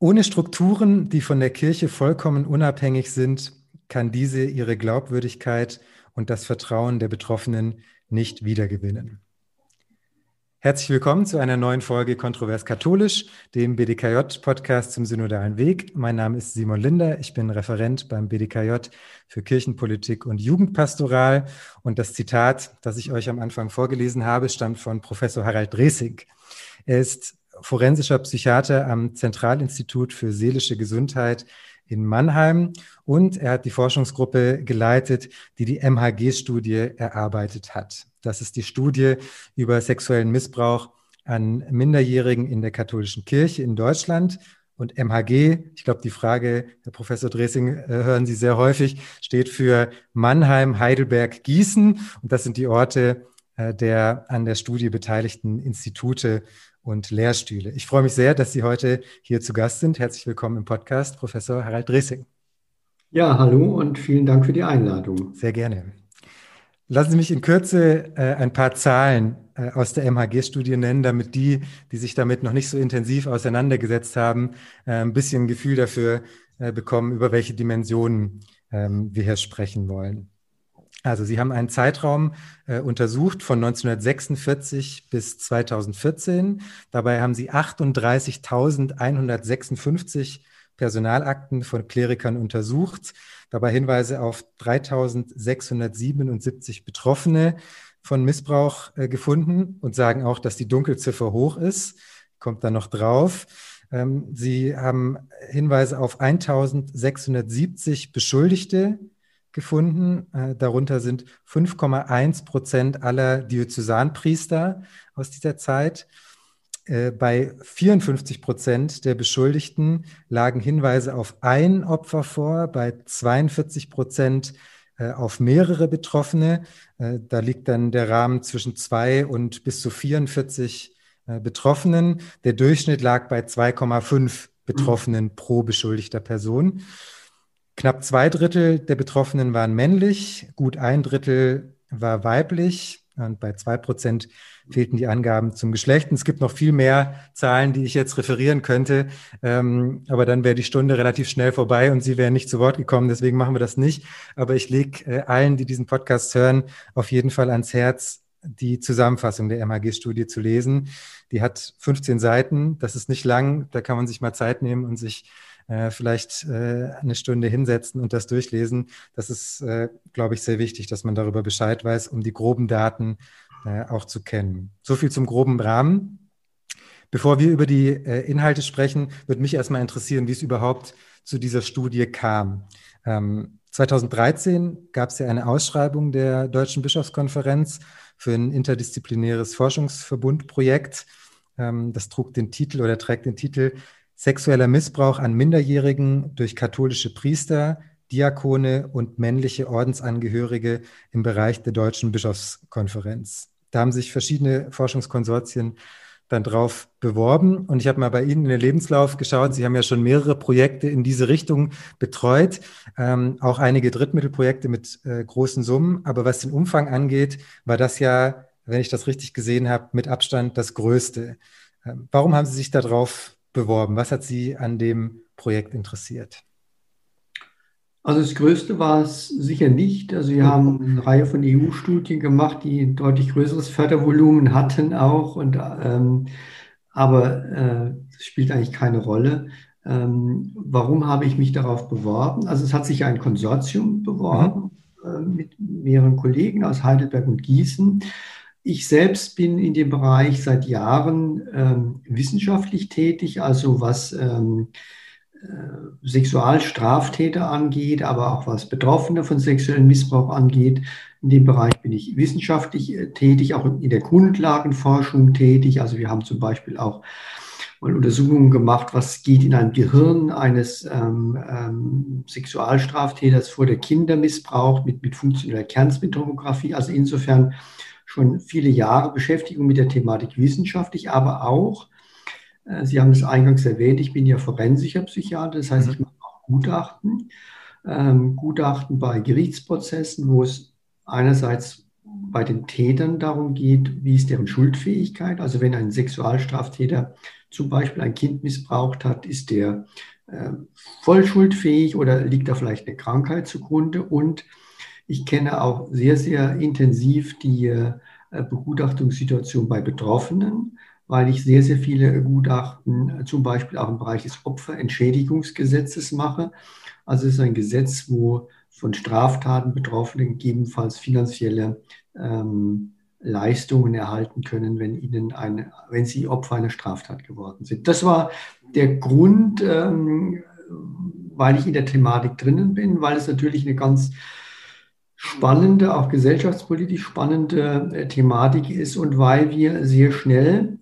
Ohne Strukturen, die von der Kirche vollkommen unabhängig sind, kann diese ihre Glaubwürdigkeit und das Vertrauen der Betroffenen nicht wiedergewinnen. Herzlich willkommen zu einer neuen Folge Kontrovers Katholisch, dem BDKJ-Podcast zum synodalen Weg. Mein Name ist Simon Linder, ich bin Referent beim BDKJ für Kirchenpolitik und Jugendpastoral. Und das Zitat, das ich euch am Anfang vorgelesen habe, stammt von Professor Harald Dresing. Er ist forensischer Psychiater am Zentralinstitut für seelische Gesundheit in Mannheim und er hat die Forschungsgruppe geleitet, die die MHG-Studie erarbeitet hat. Das ist die Studie über sexuellen Missbrauch an Minderjährigen in der katholischen Kirche in Deutschland. Und MHG, ich glaube, die Frage, Herr Professor Dressing, äh, hören Sie sehr häufig, steht für Mannheim, Heidelberg, Gießen. Und das sind die Orte äh, der an der Studie beteiligten Institute und Lehrstühle. Ich freue mich sehr, dass Sie heute hier zu Gast sind. Herzlich willkommen im Podcast, Professor Harald Dressing. Ja, hallo und vielen Dank für die Einladung. Sehr gerne. Lassen Sie mich in Kürze äh, ein paar Zahlen äh, aus der MHG-Studie nennen, damit die, die sich damit noch nicht so intensiv auseinandergesetzt haben, äh, ein bisschen ein Gefühl dafür äh, bekommen, über welche Dimensionen ähm, wir hier sprechen wollen. Also Sie haben einen Zeitraum äh, untersucht von 1946 bis 2014. Dabei haben Sie 38.156 Personalakten von Klerikern untersucht. Dabei Hinweise auf 3.677 Betroffene von Missbrauch äh, gefunden und sagen auch, dass die Dunkelziffer hoch ist. Kommt da noch drauf. Ähm, Sie haben Hinweise auf 1.670 Beschuldigte gefunden. Äh, darunter sind 5,1 Prozent aller Diözesanpriester aus dieser Zeit. Äh, bei 54 Prozent der Beschuldigten lagen Hinweise auf ein Opfer vor, bei 42 Prozent äh, auf mehrere Betroffene. Da liegt dann der Rahmen zwischen zwei und bis zu 44 äh, Betroffenen. Der Durchschnitt lag bei 2,5 Betroffenen pro beschuldigter Person. Knapp zwei Drittel der Betroffenen waren männlich, gut ein Drittel war weiblich und bei zwei Prozent fehlten die Angaben zum Geschlecht. Und es gibt noch viel mehr Zahlen, die ich jetzt referieren könnte, ähm, aber dann wäre die Stunde relativ schnell vorbei und Sie wären nicht zu Wort gekommen. Deswegen machen wir das nicht. Aber ich lege äh, allen, die diesen Podcast hören, auf jeden Fall ans Herz, die Zusammenfassung der MHG-Studie zu lesen. Die hat 15 Seiten. Das ist nicht lang. Da kann man sich mal Zeit nehmen und sich äh, vielleicht äh, eine Stunde hinsetzen und das durchlesen. Das ist, äh, glaube ich, sehr wichtig, dass man darüber Bescheid weiß, um die groben Daten äh, auch zu kennen. So viel zum groben Rahmen. Bevor wir über die äh, Inhalte sprechen, würde mich erstmal interessieren, wie es überhaupt zu dieser Studie kam. Ähm, 2013 gab es ja eine Ausschreibung der Deutschen Bischofskonferenz für ein interdisziplinäres Forschungsverbundprojekt. Ähm, das trug den Titel oder trägt den Titel Sexueller Missbrauch an Minderjährigen durch katholische Priester, Diakone und männliche Ordensangehörige im Bereich der Deutschen Bischofskonferenz. Da haben sich verschiedene Forschungskonsortien dann drauf beworben. Und ich habe mal bei Ihnen in den Lebenslauf geschaut. Sie haben ja schon mehrere Projekte in diese Richtung betreut, ähm, auch einige Drittmittelprojekte mit äh, großen Summen. Aber was den Umfang angeht, war das ja, wenn ich das richtig gesehen habe, mit Abstand das Größte. Ähm, warum haben Sie sich darauf beworben? Was hat Sie an dem Projekt interessiert? Also das Größte war es sicher nicht. Also wir haben eine Reihe von EU-Studien gemacht, die ein deutlich größeres Fördervolumen hatten auch. Und, ähm, aber äh, das spielt eigentlich keine Rolle. Ähm, warum habe ich mich darauf beworben? Also es hat sich ein Konsortium beworben mhm. äh, mit mehreren Kollegen aus Heidelberg und Gießen. Ich selbst bin in dem Bereich seit Jahren ähm, wissenschaftlich tätig, also was ähm, äh, Sexualstraftäter angeht, aber auch was Betroffene von sexuellem Missbrauch angeht. In dem Bereich bin ich wissenschaftlich äh, tätig, auch in der Grundlagenforschung tätig. Also wir haben zum Beispiel auch mal Untersuchungen gemacht, was geht in einem Gehirn eines ähm, ähm, Sexualstraftäters vor der Kindermissbrauch mit, mit funktioneller Kernspintomographie. Also insofern schon viele Jahre Beschäftigung mit der Thematik wissenschaftlich, aber auch äh, Sie haben es eingangs erwähnt, ich bin ja forensischer Psychiater, das heißt, mhm. ich mache auch Gutachten. Ähm, Gutachten bei Gerichtsprozessen, wo es einerseits bei den Tätern darum geht, wie ist deren Schuldfähigkeit. Also wenn ein Sexualstraftäter zum Beispiel ein Kind missbraucht hat, ist der äh, vollschuldfähig oder liegt da vielleicht eine Krankheit zugrunde? Und ich kenne auch sehr, sehr intensiv die äh, Begutachtungssituation bei Betroffenen, weil ich sehr, sehr viele Gutachten äh, zum Beispiel auch im Bereich des Opferentschädigungsgesetzes mache. Also es ist ein Gesetz, wo von Straftaten Betroffene gegebenenfalls finanzielle ähm, Leistungen erhalten können, wenn ihnen eine, wenn sie Opfer einer Straftat geworden sind. Das war der Grund, ähm, weil ich in der Thematik drinnen bin, weil es natürlich eine ganz spannende, auch gesellschaftspolitisch spannende äh, Thematik ist und weil wir sehr schnell,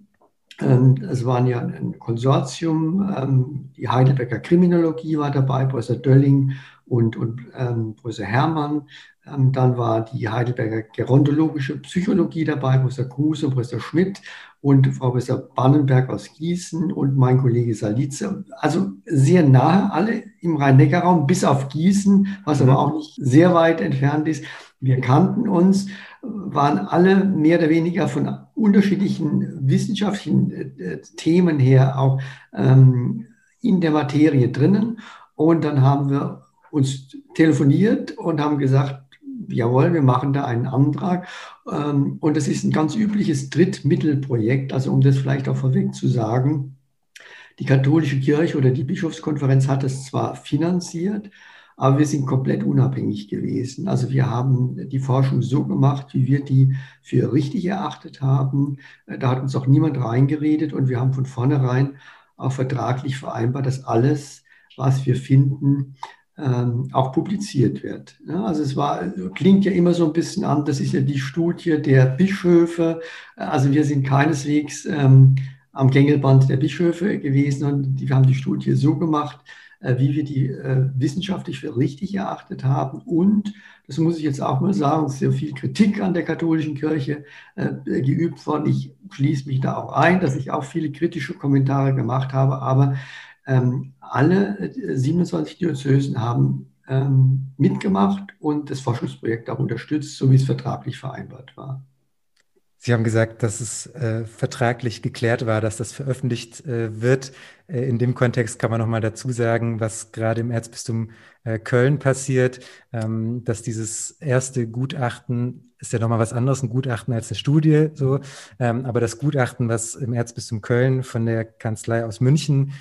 ähm, es waren ja ein Konsortium, ähm, die Heidelberger Kriminologie war dabei, Professor Dölling und, und ähm, Professor Hermann, dann war die Heidelberger Gerontologische Psychologie dabei, Professor Kruse und Professor Schmidt und Frau Professor Bannenberg aus Gießen und mein Kollege Salice. Also sehr nahe, alle im Rhein-Neckar-Raum, bis auf Gießen, was aber auch nicht sehr weit entfernt ist. Wir kannten uns, waren alle mehr oder weniger von unterschiedlichen wissenschaftlichen äh, Themen her auch ähm, in der Materie drinnen. Und dann haben wir uns telefoniert und haben gesagt, jawohl, wir machen da einen Antrag. Ähm, und das ist ein ganz übliches Drittmittelprojekt. Also um das vielleicht auch vorweg zu sagen, die katholische Kirche oder die Bischofskonferenz hat es zwar finanziert, aber wir sind komplett unabhängig gewesen. Also wir haben die Forschung so gemacht, wie wir die für richtig erachtet haben. Da hat uns auch niemand reingeredet und wir haben von vornherein auch vertraglich vereinbart, dass alles, was wir finden, ähm, auch publiziert wird. Ja, also es war, klingt ja immer so ein bisschen an, das ist ja die Studie der Bischöfe. Also wir sind keineswegs ähm, am Gängelband der Bischöfe gewesen und wir haben die Studie so gemacht, äh, wie wir die äh, wissenschaftlich für richtig erachtet haben. Und, das muss ich jetzt auch mal sagen, sehr viel Kritik an der katholischen Kirche äh, geübt worden. Ich schließe mich da auch ein, dass ich auch viele kritische Kommentare gemacht habe, aber ähm, alle 27 äh, Diözesen haben ähm, mitgemacht und das Forschungsprojekt auch unterstützt, so wie es vertraglich vereinbart war. Sie haben gesagt, dass es äh, vertraglich geklärt war, dass das veröffentlicht äh, wird. Äh, in dem Kontext kann man noch mal dazu sagen, was gerade im Erzbistum äh, Köln passiert, ähm, dass dieses erste Gutachten ist ja noch mal was anderes, ein Gutachten als eine Studie, so. Ähm, aber das Gutachten, was im Erzbistum Köln von der Kanzlei aus München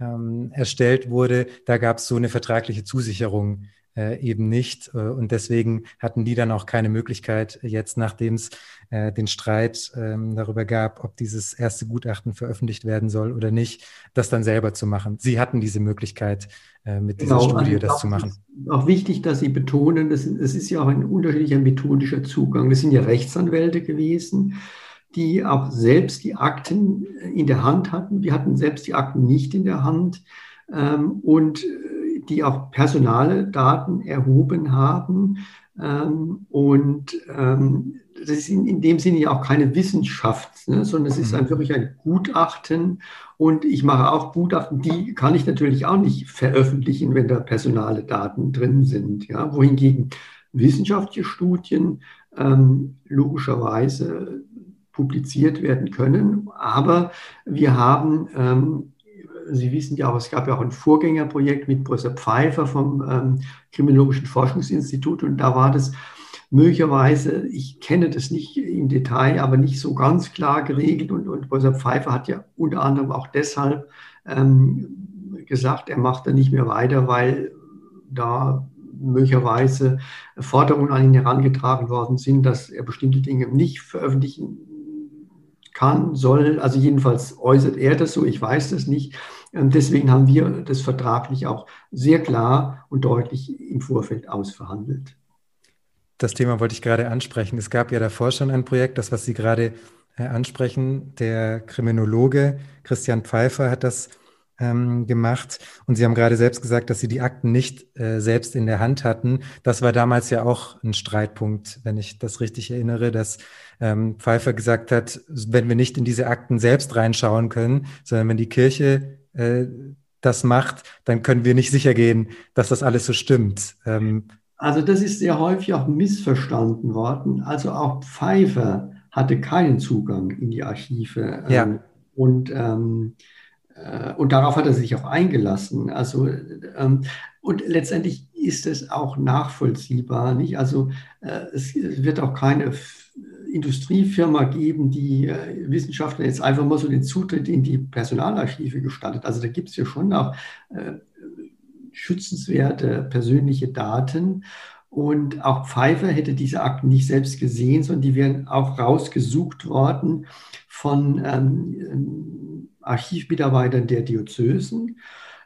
ähm, erstellt wurde, da gab es so eine vertragliche Zusicherung äh, eben nicht. Äh, und deswegen hatten die dann auch keine Möglichkeit, jetzt nachdem es äh, den Streit ähm, darüber gab, ob dieses erste Gutachten veröffentlicht werden soll oder nicht, das dann selber zu machen. Sie hatten diese Möglichkeit, äh, mit dieser genau, Studie das zu machen. Auch wichtig, dass Sie betonen, es ist ja auch ein unterschiedlicher methodischer Zugang. Das sind ja Rechtsanwälte gewesen die auch selbst die Akten in der Hand hatten. Wir hatten selbst die Akten nicht in der Hand ähm, und äh, die auch personale Daten erhoben haben. Ähm, und ähm, das ist in, in, dem Sinne ja auch keine Wissenschaft, ne, sondern es ist ein, mhm. wirklich ein Gutachten. Und ich mache auch Gutachten, die kann ich natürlich auch nicht veröffentlichen, wenn da personale Daten drin sind. Ja? Wohingegen wissenschaftliche Studien ähm, logischerweise publiziert werden können. Aber wir haben, ähm, Sie wissen ja auch, es gab ja auch ein Vorgängerprojekt mit Professor Pfeiffer vom ähm, Kriminologischen Forschungsinstitut und da war das möglicherweise, ich kenne das nicht im Detail, aber nicht so ganz klar geregelt und, und Professor Pfeiffer hat ja unter anderem auch deshalb ähm, gesagt, er macht da nicht mehr weiter, weil da möglicherweise Forderungen an ihn herangetragen worden sind, dass er bestimmte Dinge nicht veröffentlichen kann, soll. Also jedenfalls äußert er das so, ich weiß das nicht. Ähm, deswegen haben wir das vertraglich auch sehr klar und deutlich im Vorfeld ausverhandelt. Das Thema wollte ich gerade ansprechen. Es gab ja davor schon ein Projekt, das, was Sie gerade äh, ansprechen. Der Kriminologe Christian Pfeiffer hat das ähm, gemacht. Und Sie haben gerade selbst gesagt, dass Sie die Akten nicht äh, selbst in der Hand hatten. Das war damals ja auch ein Streitpunkt, wenn ich das richtig erinnere, dass ähm, Pfeiffer gesagt hat, wenn wir nicht in diese Akten selbst reinschauen können, sondern wenn die Kirche äh, das macht, dann können wir nicht sicher gehen, dass das alles so stimmt. Ähm, also das ist sehr häufig auch missverstanden worden. Also auch Pfeiffer hatte keinen Zugang in die Archive. Ähm, ja. Und ähm, äh, und darauf hat er sich auch eingelassen. Also, ähm, und letztendlich ist es auch nachvollziehbar. Nicht? Also äh, es wird auch keine Industriefirma geben, die äh, Wissenschaftler jetzt einfach mal so den Zutritt in die Personalarchive gestattet. Also da gibt es ja schon auch äh, schützenswerte persönliche Daten. Und auch Pfeiffer hätte diese Akten nicht selbst gesehen, sondern die wären auch rausgesucht worden von ähm, Archivmitarbeitern der Diözesen.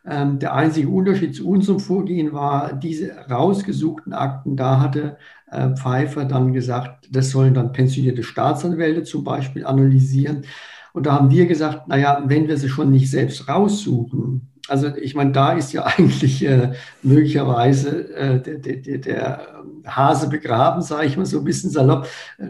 Ähm, der einzige Unterschied zu unserem Vorgehen war, diese rausgesuchten Akten, da hatte äh, Pfeiffer dann gesagt, das sollen dann pensionierte Staatsanwälte zum Beispiel analysieren. Und da haben wir gesagt, naja, wenn wir sie schon nicht selbst raussuchen, also ich meine, da ist ja eigentlich äh, möglicherweise äh, der, der, der, Hase begraben, sage ich mal so ein bisschen salopp. Äh,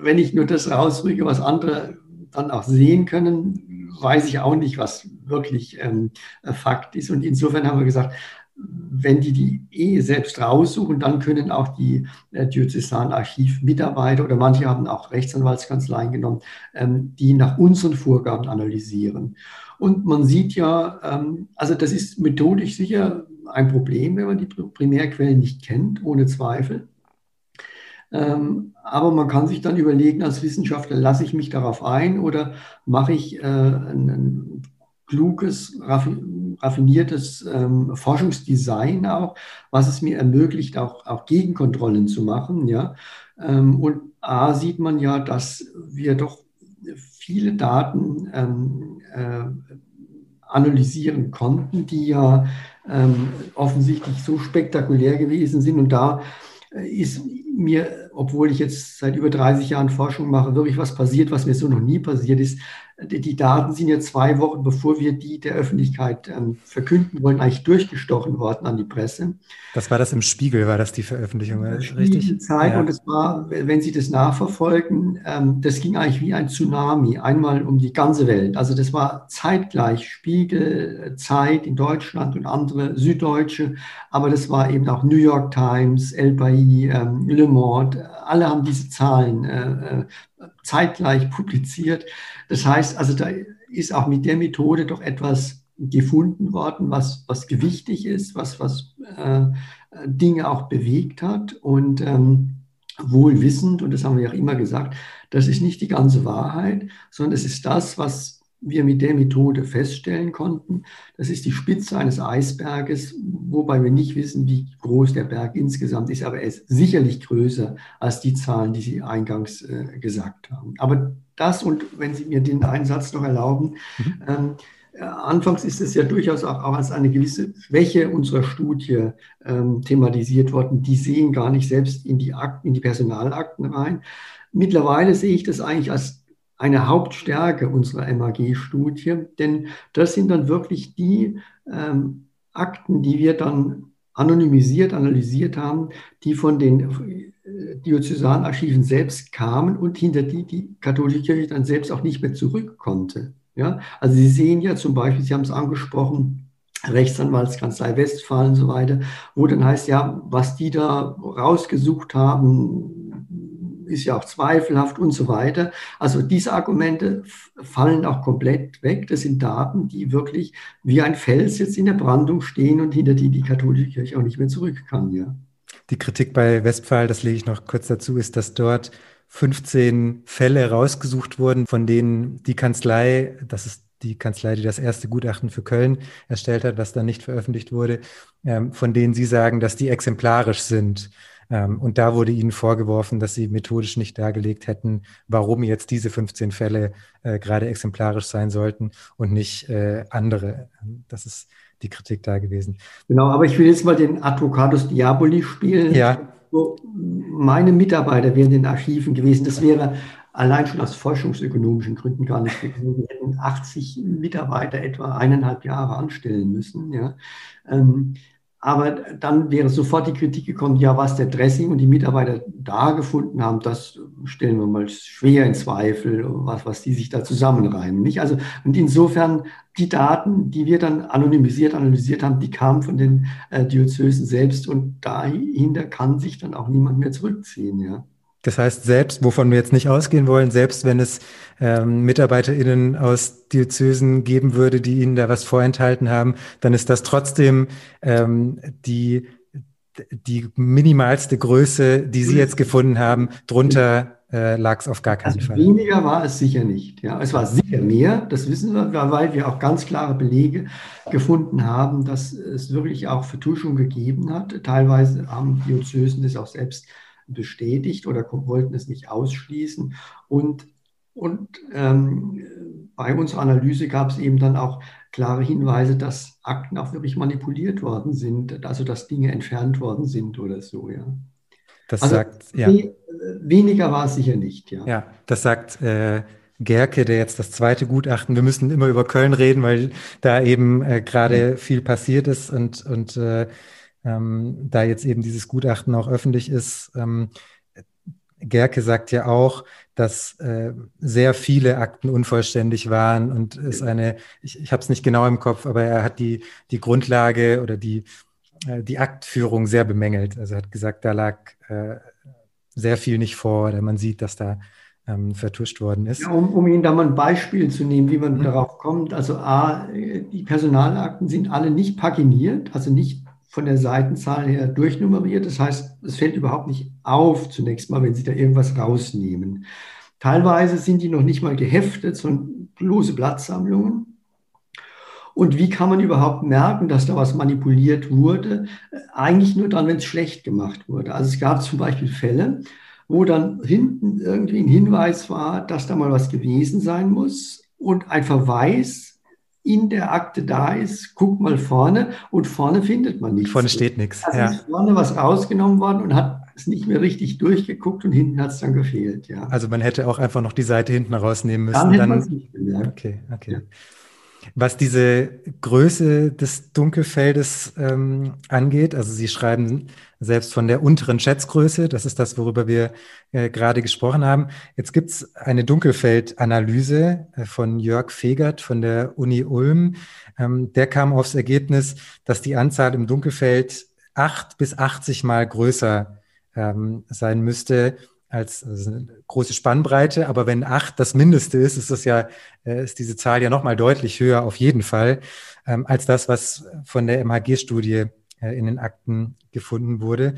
wenn ich nur das rausrücke, was andere dann auch sehen können, weiß ich auch nicht, was wirklich ähm, Fakt ist. Und insofern haben wir gesagt, wenn die die eh selbst raussuchen, dann können auch die äh, Diözesanarchivmitarbeiter oder manche haben auch Rechtsanwaltskanzleien genommen, ähm, die nach unseren Vorgaben analysieren. Und man sieht ja, ähm, also das ist methodisch sicher ein Problem, wenn man die Primärquellen nicht kennt, ohne Zweifel. Ähm, aber man kann sich dann überlegen, als Wissenschaftler, lasse ich mich darauf ein oder mache ich äh, ein, kluges, raffiniertes ähm, Forschungsdesign auch, was es mir ermöglicht, auch, auch Gegenkontrollen zu machen. Ja? Ähm, und A sieht man ja, dass wir doch viele Daten ähm, äh, analysieren konnten, die ja ähm, offensichtlich so spektakulär gewesen sind. Und da äh, ist mir, obwohl ich jetzt seit über 30 Jahren Forschung mache, wirklich was passiert, was mir so noch nie passiert ist. Die Daten sind ja zwei Wochen, bevor wir die der Öffentlichkeit ähm, verkünden wollen, eigentlich durchgestochen worden an die Presse. Das war das im Spiegel, war das die Veröffentlichung, richtig? Zeit ja. und es war, wenn Sie das nachverfolgen, ähm, das ging eigentlich wie ein Tsunami, einmal um die ganze Welt. Also das war zeitgleich Spiegel, Zeit in Deutschland und andere Süddeutsche, aber das war eben auch New York Times, El País, ähm, Le Monde, alle haben diese Zahlen äh, äh zeitgleich publiziert. Das heißt also, da ist auch mit der Methode doch etwas gefunden worden, was, was gewichtig ist, was, was äh, Dinge auch bewegt hat und ähm, wohl wissend, und das haben wir ja immer gesagt, das ist nicht die ganze Wahrheit, sondern es ist das, was wir mit der Methode feststellen konnten. Das ist die Spitze eines Eisberges, wobei wir nicht wissen, wie groß der Berg insgesamt ist, aber er ist sicherlich größer als die Zahlen, die Sie eingangs äh, gesagt haben. Aber das und wenn Sie mir den Einsatz noch erlauben, mhm. ähm, äh, anfangs ist es ja durchaus auch, auch, als eine gewisse Schwäche unserer Studie ähm, thematisiert worden. Die sehen gar nicht selbst in die Akten, in die Personalakten rein. Mittlerweile sehe ich das eigentlich als eine Hauptstärke unserer MAG-Studie, denn das sind dann wirklich die ähm, Akten, die wir dann anonymisiert, analysiert haben, die von den äh, Diözesanarchiven selbst kamen und hinter die die katholische Kirche dann selbst auch nicht mehr zurück konnte. Ja? Also Sie sehen ja zum Beispiel, Sie haben es angesprochen, Rechtsanwaltskanzlei Westfalen und so weiter, wo dann heißt, ja, was die da rausgesucht haben, ist ja auch zweifelhaft und so weiter. Also diese Argumente fallen auch komplett weg. Das sind Daten, die wirklich wie ein Fels jetzt in der Brandung stehen und hinter die die katholische Kirche auch nicht mehr zurück kann. Ja. Die Kritik bei Westphal, das lege ich noch kurz dazu, ist, dass dort 15 Fälle rausgesucht wurden, von denen die Kanzlei, das ist die Kanzlei, die das erste Gutachten für Köln erstellt hat, was dann nicht veröffentlicht wurde, ähm, von denen Sie sagen, dass die exemplarisch sind. Ähm, und da wurde ihnen vorgeworfen, dass sie methodisch nicht dargelegt hätten, warum jetzt diese 15 Fälle äh, gerade exemplarisch sein sollten und nicht äh, andere. Das ist die Kritik da gewesen. Genau, aber ich will jetzt mal den Advocatus Diaboli spielen. Ja. meine Mitarbeiter wären in den Archiven gewesen. Das wäre allein schon aus forschungsökonomischen Gründen gar nicht gegangen. Wir hätten 80 Mitarbeiter etwa eineinhalb Jahre anstellen müssen. Ja. Ähm, aber dann wäre sofort die Kritik gekommen, ja, was der Dressing und die Mitarbeiter da gefunden haben, das stellen wir mal schwer in Zweifel, was, was die sich da zusammenreimen. Nicht? Also, und insofern, die Daten, die wir dann anonymisiert analysiert haben, die kamen von den äh, Diözesen selbst und dahinter kann sich dann auch niemand mehr zurückziehen. Ja. Das heißt, selbst, wovon wir jetzt nicht ausgehen wollen, selbst wenn es ähm, MitarbeiterInnen aus Diözesen geben würde, die Ihnen da was vorenthalten haben, dann ist das trotzdem ähm, die, die minimalste Größe, die Sie jetzt gefunden haben. Drunter äh, lag es auf gar keinen also Fall. Weniger war es sicher nicht. Ja. Es war sicher mehr, das wissen wir, weil wir auch ganz klare Belege gefunden haben, dass es wirklich auch Vertuschung gegeben hat. Teilweise haben Diözesen das auch selbst bestätigt oder wollten es nicht ausschließen. Und, und ähm, bei unserer Analyse gab es eben dann auch klare Hinweise, dass Akten auch wirklich manipuliert worden sind, also dass Dinge entfernt worden sind oder so, ja. Das also sagt, ja. Weniger war es sicher nicht, ja. Ja, das sagt äh, Gerke, der jetzt das zweite Gutachten, wir müssen immer über Köln reden, weil da eben äh, gerade viel passiert ist und, und äh, ähm, da jetzt eben dieses Gutachten auch öffentlich ist. Ähm, Gerke sagt ja auch, dass äh, sehr viele Akten unvollständig waren und es eine, ich, ich habe es nicht genau im Kopf, aber er hat die, die Grundlage oder die, äh, die Aktführung sehr bemängelt. Also er hat gesagt, da lag äh, sehr viel nicht vor oder man sieht, dass da ähm, vertuscht worden ist. Ja, um, um Ihnen da mal ein Beispiel zu nehmen, wie man mhm. darauf kommt. Also A, die Personalakten sind alle nicht paginiert, also nicht von der Seitenzahl her durchnummeriert. Das heißt, es fällt überhaupt nicht auf zunächst mal, wenn Sie da irgendwas rausnehmen. Teilweise sind die noch nicht mal geheftet, sondern bloße Blattsammlungen. Und wie kann man überhaupt merken, dass da was manipuliert wurde? Eigentlich nur dann, wenn es schlecht gemacht wurde. Also es gab zum Beispiel Fälle, wo dann hinten irgendwie ein Hinweis war, dass da mal was gewesen sein muss und ein Verweis in der Akte da ist, guck mal vorne und vorne findet man nichts. Vorne steht nichts. Also ja. ist vorne was rausgenommen worden und hat es nicht mehr richtig durchgeguckt und hinten hat es dann gefehlt. Ja. Also man hätte auch einfach noch die Seite hinten rausnehmen müssen. Dann hätte man es nicht. Okay, okay. Ja. Was diese Größe des Dunkelfeldes ähm, angeht, also Sie schreiben selbst von der unteren Schätzgröße, das ist das, worüber wir äh, gerade gesprochen haben. Jetzt gibt es eine Dunkelfeldanalyse äh, von Jörg Fegert von der Uni Ulm. Ähm, der kam aufs Ergebnis, dass die Anzahl im Dunkelfeld acht bis 80 Mal größer ähm, sein müsste als also eine große Spannbreite, aber wenn acht das Mindeste ist, ist das ja, äh, ist diese Zahl ja nochmal deutlich höher auf jeden Fall, ähm, als das, was von der MHG-Studie äh, in den Akten gefunden wurde.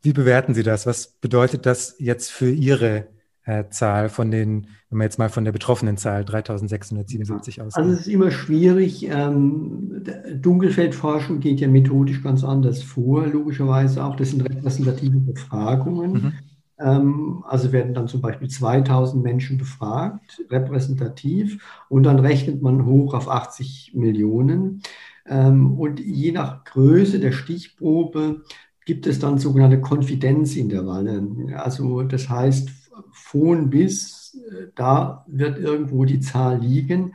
Wie bewerten Sie das? Was bedeutet das jetzt für Ihre äh, Zahl von den, wenn man jetzt mal von der betroffenen Zahl 3677 ausgeht? Also es ist immer schwierig. Ähm, Dunkelfeldforschung geht ja methodisch ganz anders vor, logischerweise auch. Das sind repräsentative Befragungen. Mhm. Ähm, also werden dann zum Beispiel 2000 Menschen befragt, repräsentativ, und dann rechnet man hoch auf 80 Millionen. Ähm, und je nach Größe der Stichprobe gibt es dann sogenannte Konfidenzintervalle. Also das heißt, von bis, äh, da wird irgendwo die Zahl liegen.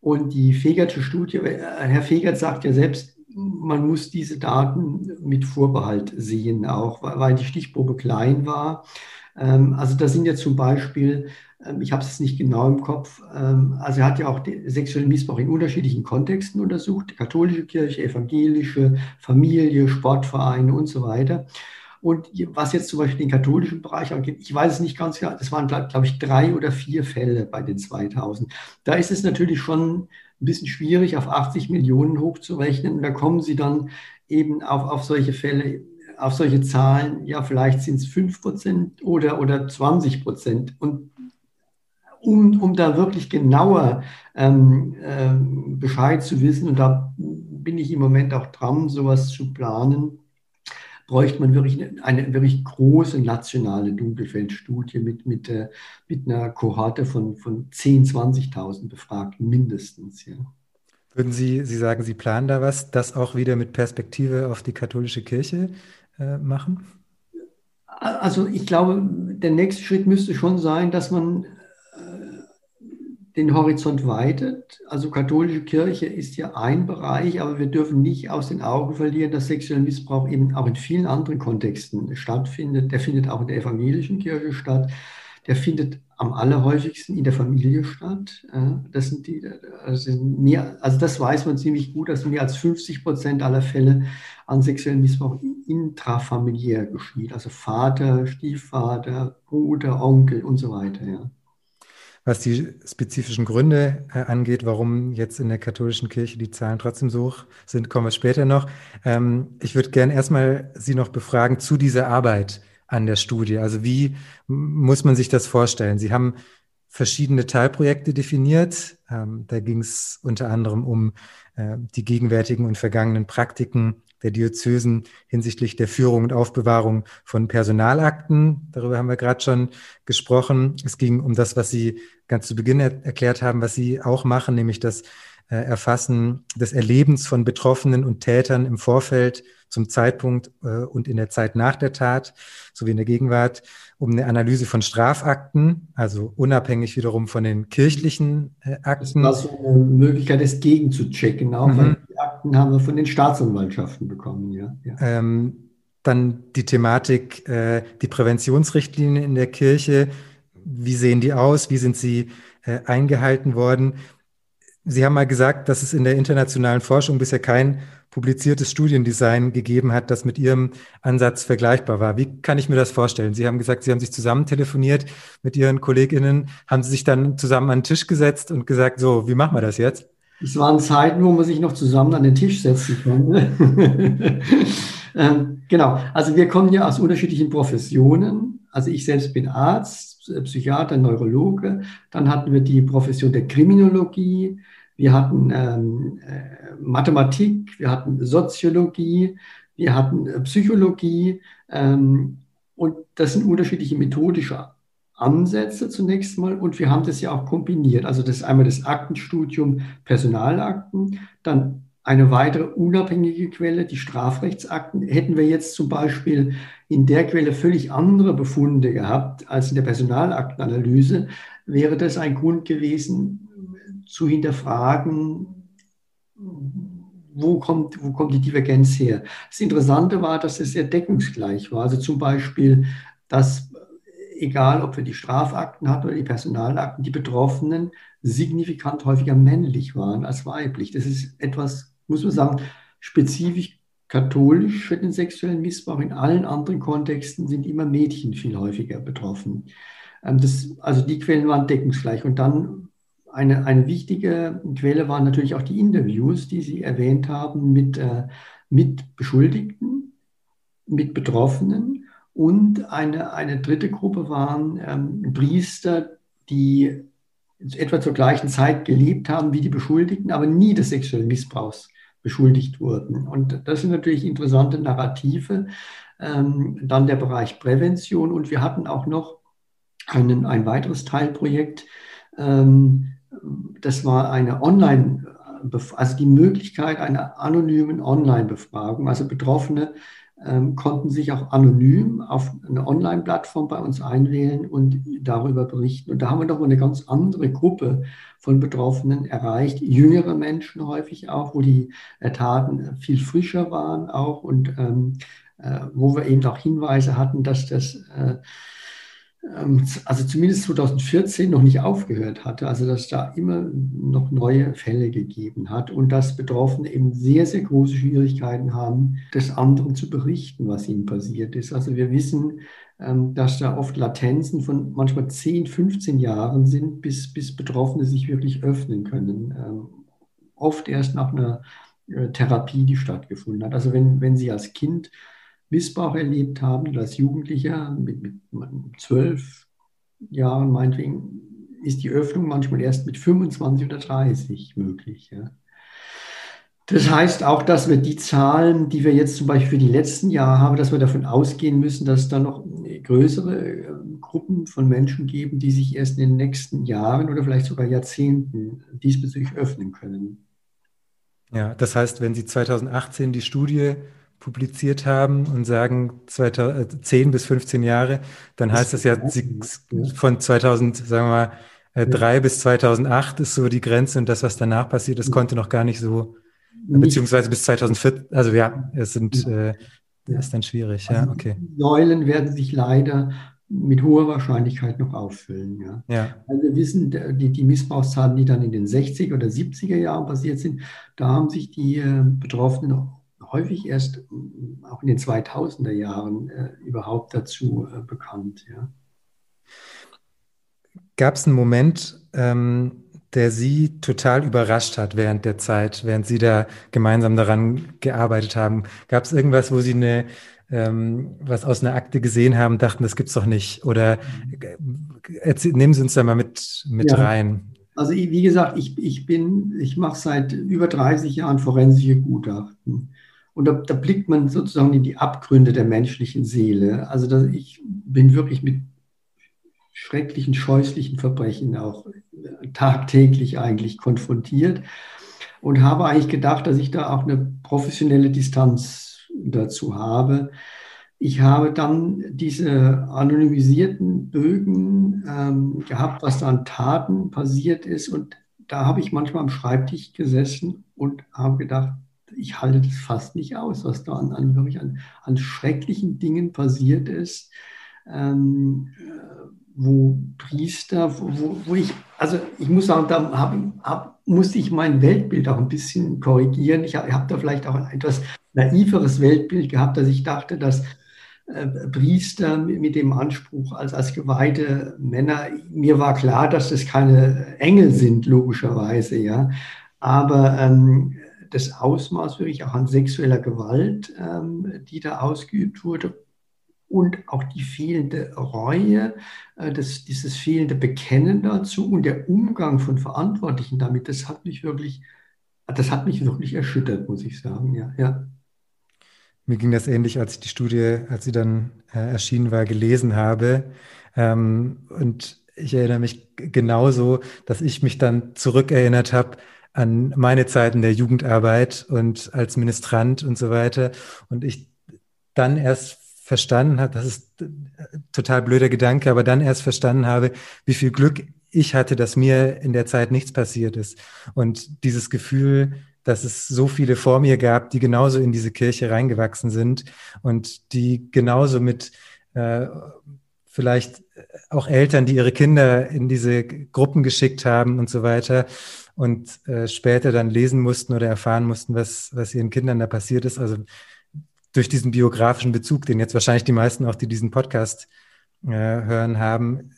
Und die Fegertsche Studie, äh, Herr Fegert sagt ja selbst, man muss diese Daten mit Vorbehalt sehen, auch weil die Stichprobe klein war. Ähm, also da sind ja zum Beispiel, ähm, ich habe es nicht genau im Kopf, ähm, also er hat ja auch sexuellen Missbrauch in unterschiedlichen Kontexten untersucht, katholische Kirche, evangelische, Familie, Sportvereine und so weiter. Und was jetzt zum Beispiel den katholischen Bereich angeht, ich weiß es nicht ganz genau, das waren, glaube ich, drei oder vier Fälle bei den 2000. Da ist es natürlich schon ein bisschen schwierig, auf 80 Millionen hochzurechnen. Da kommen Sie dann eben auf, auf solche Fälle, auf solche Zahlen, ja, vielleicht sind es 5 Prozent oder, oder 20 Prozent. Und um, um da wirklich genauer ähm, ähm, Bescheid zu wissen, und da bin ich im Moment auch dran, sowas zu planen, bräuchte man wirklich eine, eine wirklich große nationale Dunkelfeldstudie mit, mit, äh, mit einer Kohorte von, von 10.000, 20.000 Befragten mindestens. Ja. Würden Sie, Sie sagen, Sie planen da was, das auch wieder mit Perspektive auf die katholische Kirche äh, machen? Also ich glaube, der nächste Schritt müsste schon sein, dass man den Horizont weitet. Also katholische Kirche ist ja ein Bereich, aber wir dürfen nicht aus den Augen verlieren, dass sexueller Missbrauch eben auch in vielen anderen Kontexten stattfindet. Der findet auch in der evangelischen Kirche statt. Der findet am allerhäufigsten in der Familie statt. Das sind die, also, mehr, also das weiß man ziemlich gut, dass mehr als 50 Prozent aller Fälle an sexuellen Missbrauch intrafamiliär geschieht. Also Vater, Stiefvater, Bruder, Onkel und so weiter. Ja. Was die spezifischen Gründe äh, angeht, warum jetzt in der katholischen Kirche die Zahlen trotzdem so hoch sind, kommen wir später noch. Ähm, ich würde gerne erstmal Sie noch befragen zu dieser Arbeit an der Studie. Also wie muss man sich das vorstellen? Sie haben verschiedene Teilprojekte definiert. Ähm, da ging es unter anderem um äh, die gegenwärtigen und vergangenen Praktiken der Diözesen hinsichtlich der Führung und Aufbewahrung von Personalakten. Darüber haben wir gerade schon gesprochen. Es ging um das, was Sie ganz zu Beginn er erklärt haben, was Sie auch machen, nämlich das äh, Erfassen des Erlebens von Betroffenen und Tätern im Vorfeld zum Zeitpunkt äh, und in der Zeit nach der Tat sowie in der Gegenwart, um eine Analyse von Strafakten, also unabhängig wiederum von den kirchlichen äh, Akten. Das war so eine Möglichkeit, das gegenzuchecken, auch mhm. Akten haben wir von den Staatsanwaltschaften bekommen. Ja. ja. Ähm, dann die Thematik, äh, die Präventionsrichtlinien in der Kirche. Wie sehen die aus? Wie sind sie äh, eingehalten worden? Sie haben mal gesagt, dass es in der internationalen Forschung bisher kein publiziertes Studiendesign gegeben hat, das mit Ihrem Ansatz vergleichbar war. Wie kann ich mir das vorstellen? Sie haben gesagt, Sie haben sich zusammen telefoniert mit Ihren KollegInnen. Haben Sie sich dann zusammen an den Tisch gesetzt und gesagt, so, wie machen wir das jetzt? Es waren Zeiten, wo man sich noch zusammen an den Tisch setzen konnte. ähm, genau. Also wir kommen ja aus unterschiedlichen Professionen. Also ich selbst bin Arzt, Psychiater, Neurologe. Dann hatten wir die Profession der Kriminologie wir hatten ähm, äh, Mathematik, wir hatten Soziologie, wir hatten äh, Psychologie ähm, und das sind unterschiedliche methodische Ansätze zunächst mal und wir haben das ja auch kombiniert. Also das ist einmal das Aktenstudium Personalakten, dann eine weitere unabhängige Quelle, die Strafrechtsakten. Hätten wir jetzt zum Beispiel in der Quelle völlig andere Befunde gehabt als in der Personalaktenanalyse, wäre das ein Grund gewesen, zu hinterfragen, wo kommt, wo kommt die Divergenz her. Das Interessante war, dass es sehr deckungsgleich war. Also zum Beispiel, dass egal ob wir die Strafakten hatten oder die Personalakten, die Betroffenen signifikant häufiger männlich waren als weiblich. Das ist etwas, muss man sagen, spezifisch katholisch für den sexuellen Missbrauch. In allen anderen Kontexten sind immer Mädchen viel häufiger betroffen. Ähm, das, also die Quellen waren deckungsgleich. Und dann eine, eine wichtige Quelle waren natürlich auch die Interviews, die Sie erwähnt haben mit, äh, mit Beschuldigten, mit Betroffenen. Und eine, eine dritte Gruppe waren ähm, Priester, die etwa zur gleichen Zeit gelebt haben wie die Beschuldigten, aber nie des sexuellen Missbrauchs beschuldigt wurden. Und das sind natürlich interessante Narrative. Ähm, dann der Bereich Prävention. Und wir hatten auch noch einen, ein weiteres Teilprojekt, ähm, das war eine Online, also die Möglichkeit einer anonymen Online-Befragung. Also Betroffene ähm, konnten sich auch anonym auf eine Online-Plattform bei uns einwählen und darüber berichten. Und da haben wir doch eine ganz andere Gruppe von Betroffenen erreicht, jüngere Menschen häufig auch, wo die Taten viel frischer waren auch und ähm, äh, wo wir eben auch Hinweise hatten, dass das äh, also zumindest 2014 noch nicht aufgehört hatte, also dass da immer noch neue Fälle gegeben hat und dass Betroffene eben sehr, sehr große Schwierigkeiten haben, des anderen zu berichten, was ihnen passiert ist. Also wir wissen, ähm, dass da oft Latenzen von manchmal 10, 15 Jahren sind, bis, bis Betroffene sich wirklich öffnen können. Ähm, oft erst nach einer äh, Therapie, die stattgefunden hat. Also wenn, wenn Sie als Kind Missbrauch erlebt haben als Jugendlicher mit, mit zwölf Jahren meinetwegen, ist die Öffnung manchmal erst mit 25 oder 30 möglich. Ja. Das heißt auch, dass wir die Zahlen, die wir jetzt zum Beispiel für die letzten Jahre haben, dass wir davon ausgehen müssen, dass es da noch größere äh, Gruppen von Menschen geben, die sich erst in den nächsten Jahren oder vielleicht sogar Jahrzehnten diesbezüglich öffnen können. Ja, das heißt, wenn Sie 2018 die Studie publiziert haben und sagen 2010 äh, bis 15 Jahre, dann heißt das ja von 2000, sagen wir mal, 3 äh, bis 2008 ist so die Grenze und das, was danach passiert ist, konnte noch gar nicht so, beziehungsweise bis 2004, also ja, es sind, äh, das ist dann schwierig, ja, also okay. Säulen werden sich leider mit hoher Wahrscheinlichkeit noch auffüllen. Ja. ja. Also wir wissen, die, die Missbrauchszahlen, die dann in den 60er oder 70er Jahren passiert sind, da haben sich die äh, Betroffenen häufig erst äh, auch in den 2000er Jahren äh, überhaupt dazu äh, bekannt. Ja. Gab es einen Moment, ähm, der Sie total überrascht hat während der Zeit, während Sie da gemeinsam daran gearbeitet haben? Gab es irgendwas, wo Sie eine ähm, was aus einer Akte gesehen haben, dachten, das gibt's doch nicht? Oder äh, nehmen Sie uns da mal mit, mit ja. rein. Also wie gesagt, ich, ich bin, ich mache seit über 30 Jahren forensische Gutachten. Und da, da, blickt man sozusagen in die Abgründe der menschlichen Seele. Also da, ich bin wirklich mit schrecklichen, scheußlichen Verbrechen auch tagtäglich eigentlich konfrontiert und habe eigentlich gedacht, dass ich da auch eine professionelle Distanz dazu habe. Ich habe dann diese anonymisierten Bögen ähm, gehabt, was da an Taten passiert ist. Und da habe ich manchmal am Schreibtisch gesessen und habe gedacht, ich halte das fast nicht aus, was da an, an wirklich an, an schrecklichen Dingen passiert ist. Ähm, wo Priester, wo, wo, ich, also ich muss sagen, da hab, hab, musste ich mein Weltbild auch ein bisschen korrigieren. Ich habe hab da vielleicht auch ein etwas naiveres Weltbild gehabt, dass ich dachte, dass äh, Priester mit dem Anspruch als, als geweihte Männer, mir war klar, dass das keine Engel sind, logischerweise, ja. Aber ähm, das Ausmaß wirklich auch an sexueller Gewalt, ähm, die da ausgeübt wurde, und auch die fehlende Reue, äh, das, dieses fehlende Bekennen dazu und der Umgang von Verantwortlichen damit, das hat mich wirklich, das hat mich wirklich erschüttert, muss ich sagen. Ja, ja. Mir ging das ähnlich, als ich die Studie, als sie dann äh, erschienen war, gelesen habe. Ähm, und ich erinnere mich genauso, dass ich mich dann zurückerinnert habe an meine Zeiten der Jugendarbeit und als Ministrant und so weiter. Und ich dann erst verstanden habe, das ist total blöder Gedanke, aber dann erst verstanden habe, wie viel Glück ich hatte, dass mir in der Zeit nichts passiert ist. Und dieses Gefühl, dass es so viele vor mir gab, die genauso in diese Kirche reingewachsen sind und die genauso mit äh, vielleicht auch Eltern, die ihre Kinder in diese Gruppen geschickt haben und so weiter und äh, später dann lesen mussten oder erfahren mussten, was, was ihren Kindern da passiert ist. Also durch diesen biografischen Bezug, den jetzt wahrscheinlich die meisten auch, die diesen Podcast äh, hören, haben,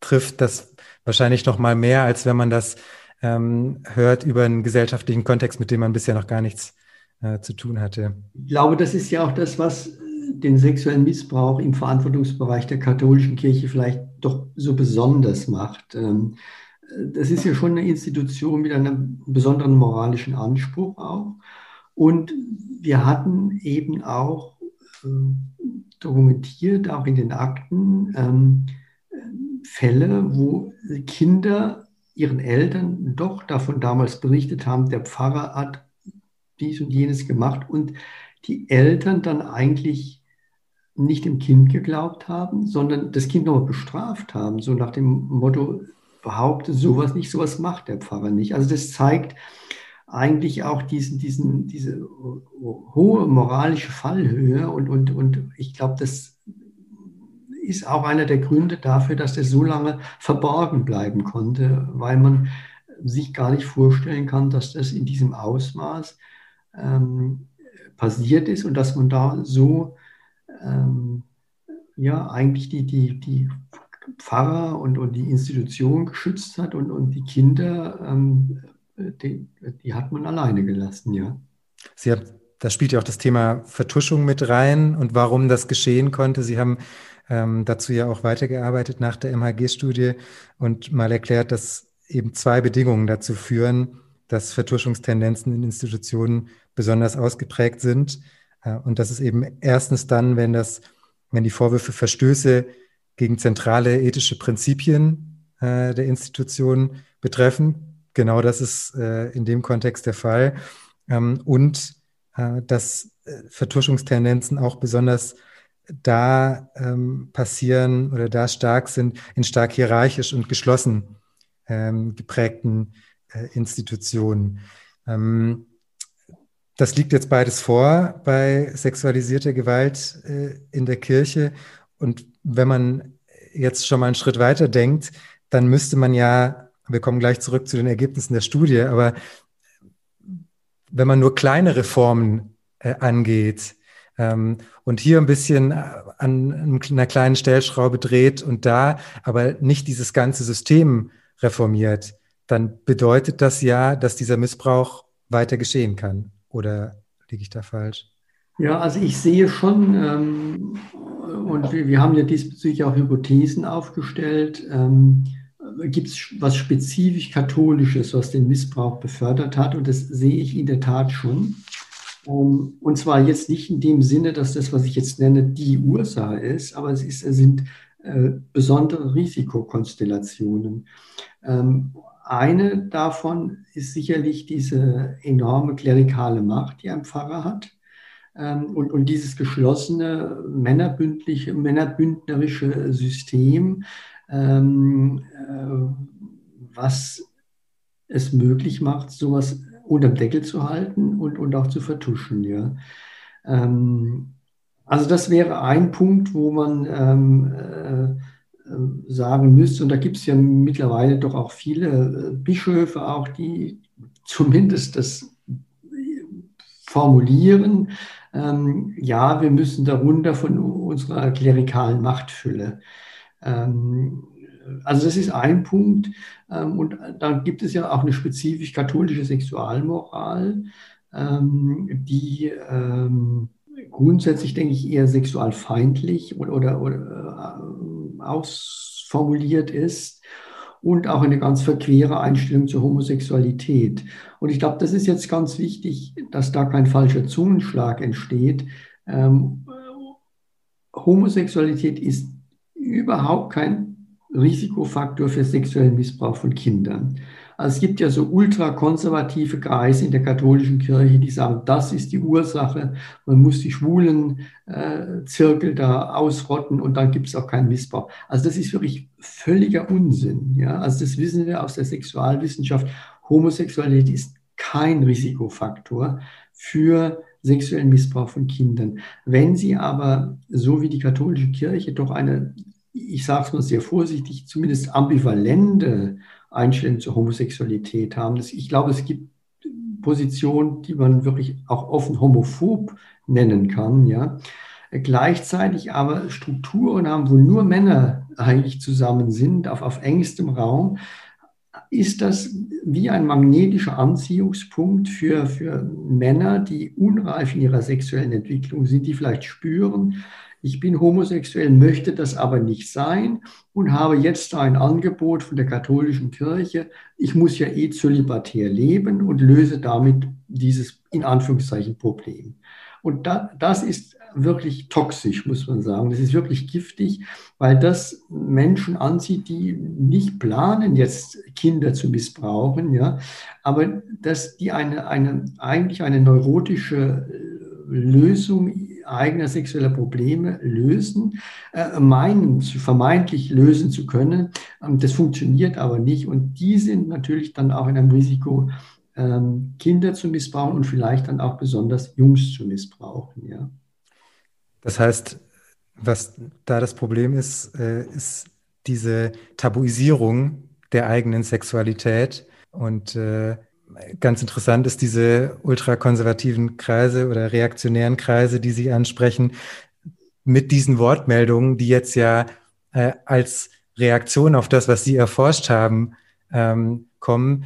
trifft das wahrscheinlich noch mal mehr, als wenn man das ähm, hört über einen gesellschaftlichen Kontext, mit dem man bisher noch gar nichts äh, zu tun hatte. Ich glaube, das ist ja auch das, was den sexuellen Missbrauch im Verantwortungsbereich der katholischen Kirche vielleicht doch so besonders macht. Ähm, das ist ja schon eine Institution mit einem besonderen moralischen Anspruch auch. Und wir hatten eben auch äh, dokumentiert, auch in den Akten, ähm, Fälle, wo Kinder ihren Eltern doch davon damals berichtet haben, der Pfarrer hat dies und jenes gemacht und die Eltern dann eigentlich nicht dem Kind geglaubt haben, sondern das Kind noch bestraft haben, so nach dem Motto, behaupte sowas nicht, sowas macht der Pfarrer nicht. Also das zeigt, eigentlich auch diesen, diesen, diese hohe moralische Fallhöhe. Und, und, und ich glaube, das ist auch einer der Gründe dafür, dass das so lange verborgen bleiben konnte, weil man sich gar nicht vorstellen kann, dass das in diesem Ausmaß ähm, passiert ist und dass man da so ähm, ja eigentlich die, die, die Pfarrer und, und die Institution geschützt hat und, und die Kinder ähm, die, die hat man alleine gelassen, ja. Sie haben, da spielt ja auch das Thema Vertuschung mit rein und warum das geschehen konnte. Sie haben ähm, dazu ja auch weitergearbeitet nach der MHG-Studie und mal erklärt, dass eben zwei Bedingungen dazu führen, dass Vertuschungstendenzen in Institutionen besonders ausgeprägt sind. Äh, und das ist eben erstens dann, wenn das, wenn die Vorwürfe Verstöße gegen zentrale ethische Prinzipien äh, der Institution betreffen, genau das ist äh, in dem Kontext der Fall. Ähm, und äh, dass äh, Vertuschungstendenzen auch besonders da ähm, passieren oder da stark sind in stark hierarchisch und geschlossen ähm, geprägten äh, Institutionen. Ähm, das liegt jetzt beides vor bei sexualisierter Gewalt äh, in der Kirche. und wenn man jetzt schon mal einen Schritt weiter denkt, dann müsste man ja, wir kommen gleich zurück zu den Ergebnissen der Studie, aber wenn man nur kleine Reformen äh, angeht ähm, und hier ein bisschen an einer kleinen Stellschraube dreht und da aber nicht dieses ganze System reformiert, dann bedeutet das ja, dass dieser Missbrauch weiter geschehen kann. Oder liege ich da falsch? Ja, also ich sehe schon, ähm, und wir, wir, haben ja diesbezüglich auch Hypothesen aufgestellt, ähm, gibt es was spezifisch Katholisches, was den Missbrauch befördert hat? Und das sehe ich in der Tat schon. Ähm, und zwar jetzt nicht in dem Sinne, dass das, was ich jetzt nenne, die Ursache ist, aber es, ist, es sind äh, besondere Risikokonstellationen. Ähm, eine davon ist sicherlich diese enorme klerikale Macht, die ein Pfarrer hat. Ähm, und, und dieses geschlossene männerbündliche, männerbündnerische System, ähm, äh, was es möglich macht, sowas unterm Deckel zu halten und, und auch zu vertuschen. Ja. Ähm, also das wäre ein Punkt, wo man ähm, äh, sagen müsste, und da gibt es ja mittlerweile doch auch viele äh, Bischöfe auch, die zumindest das formulieren, ähm, ja, wir müssen darunter von unserer klerikalen Machtfülle. Ähm, also das ist ein Punkt. Ähm, und dann gibt es ja auch eine spezifisch katholische Sexualmoral, ähm, die ähm, grundsätzlich, denke ich, eher sexualfeindlich oder, oder, oder äh, ausformuliert ist und auch eine ganz verquere Einstellung zur Homosexualität. Und ich glaube, das ist jetzt ganz wichtig, dass da kein falscher Zungenschlag entsteht. Ähm, Homosexualität ist überhaupt kein Risikofaktor für sexuellen Missbrauch von Kindern. Also es gibt ja so ultrakonservative Kreise in der katholischen Kirche, die sagen, das ist die Ursache, man muss die schwulen äh, Zirkel da ausrotten und dann gibt es auch keinen Missbrauch. Also das ist wirklich völliger Unsinn. Ja? Also das wissen wir aus der Sexualwissenschaft. Homosexualität ist kein Risikofaktor für sexuellen Missbrauch von Kindern. Wenn Sie aber, so wie die katholische Kirche, doch eine, ich sage es mal sehr vorsichtig, zumindest ambivalente Einstellung zur Homosexualität haben. Ich glaube, es gibt Positionen, die man wirklich auch offen homophob nennen kann. Ja. Gleichzeitig aber Strukturen haben, wo nur Männer eigentlich zusammen sind, auf, auf engstem Raum, ist das wie ein magnetischer Anziehungspunkt für, für Männer, die unreif in ihrer sexuellen Entwicklung sind, die vielleicht spüren, ich bin homosexuell, möchte das aber nicht sein und habe jetzt ein Angebot von der katholischen Kirche. Ich muss ja eh zölibatär leben und löse damit dieses in Anführungszeichen Problem. Und da, das ist wirklich toxisch, muss man sagen. Das ist wirklich giftig, weil das Menschen anzieht, die nicht planen, jetzt Kinder zu missbrauchen, ja, aber dass die eine, eine, eigentlich eine neurotische Lösung eigener sexueller Probleme lösen, äh, meinen, vermeintlich lösen zu können. Ähm, das funktioniert aber nicht und die sind natürlich dann auch in einem Risiko, ähm, Kinder zu missbrauchen und vielleicht dann auch besonders Jungs zu missbrauchen. Ja. Das heißt, was da das Problem ist, äh, ist diese Tabuisierung der eigenen Sexualität. Und äh, ganz interessant ist diese ultrakonservativen Kreise oder reaktionären Kreise, die Sie ansprechen, mit diesen Wortmeldungen, die jetzt ja äh, als Reaktion auf das, was Sie erforscht haben, ähm, kommen,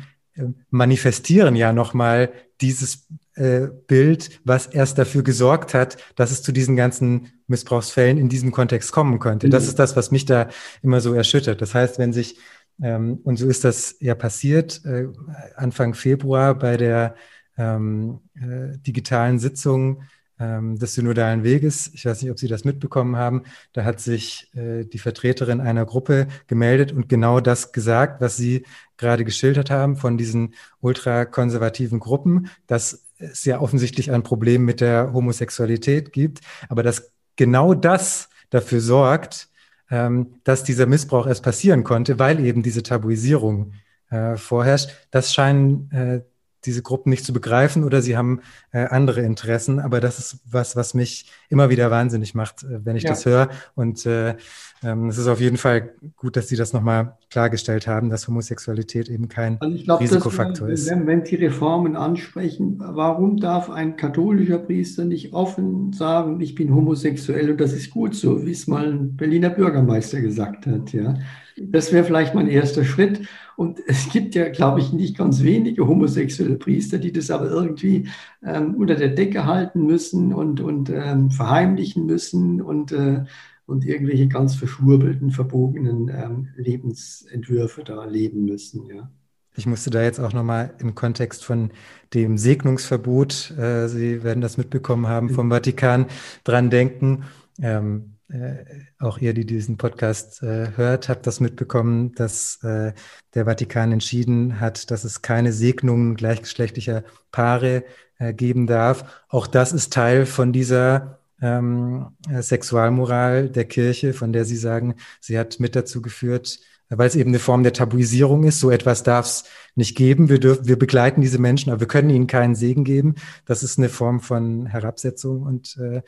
manifestieren ja nochmal dieses äh, Bild, was erst dafür gesorgt hat, dass es zu diesen ganzen Missbrauchsfällen in diesem Kontext kommen könnte. Mhm. Das ist das, was mich da immer so erschüttert. Das heißt, wenn sich ähm, und so ist das ja passiert äh, Anfang Februar bei der ähm, äh, digitalen Sitzung ähm, des Synodalen Weges. Ich weiß nicht, ob Sie das mitbekommen haben. Da hat sich äh, die Vertreterin einer Gruppe gemeldet und genau das gesagt, was Sie gerade geschildert haben von diesen ultrakonservativen Gruppen, dass es ja offensichtlich ein Problem mit der Homosexualität gibt, aber dass genau das dafür sorgt, ähm, dass dieser Missbrauch erst passieren konnte, weil eben diese Tabuisierung äh, vorherrscht. Das scheinen äh, diese Gruppen nicht zu begreifen oder sie haben äh, andere Interessen. Aber das ist was, was mich immer wieder wahnsinnig macht, äh, wenn ich ja. das höre. Und äh, es ist auf jeden Fall gut, dass Sie das nochmal klargestellt haben, dass Homosexualität eben kein also glaub, Risikofaktor dass, ist. Wenn, wenn Sie Reformen ansprechen, warum darf ein katholischer Priester nicht offen sagen, ich bin homosexuell und das ist gut so, wie es mal ein Berliner Bürgermeister gesagt hat, ja? Das wäre vielleicht mein erster Schritt. Und es gibt ja, glaube ich, nicht ganz wenige homosexuelle Priester, die das aber irgendwie ähm, unter der Decke halten müssen und, und ähm, verheimlichen müssen und, äh, und irgendwelche ganz verschwurbelten, verbogenen ähm, Lebensentwürfe da leben müssen. Ja. Ich musste da jetzt auch nochmal im Kontext von dem Segnungsverbot, äh, Sie werden das mitbekommen haben, vom Vatikan dran denken. Ähm, äh, auch ihr, die diesen Podcast äh, hört, habt das mitbekommen, dass äh, der Vatikan entschieden hat, dass es keine Segnungen gleichgeschlechtlicher Paare äh, geben darf. Auch das ist Teil von dieser ähm, Sexualmoral der Kirche, von der Sie sagen, sie hat mit dazu geführt, weil es eben eine Form der Tabuisierung ist. So etwas darf es nicht geben. Wir, dürfen, wir begleiten diese Menschen, aber wir können ihnen keinen Segen geben. Das ist eine Form von Herabsetzung und äh,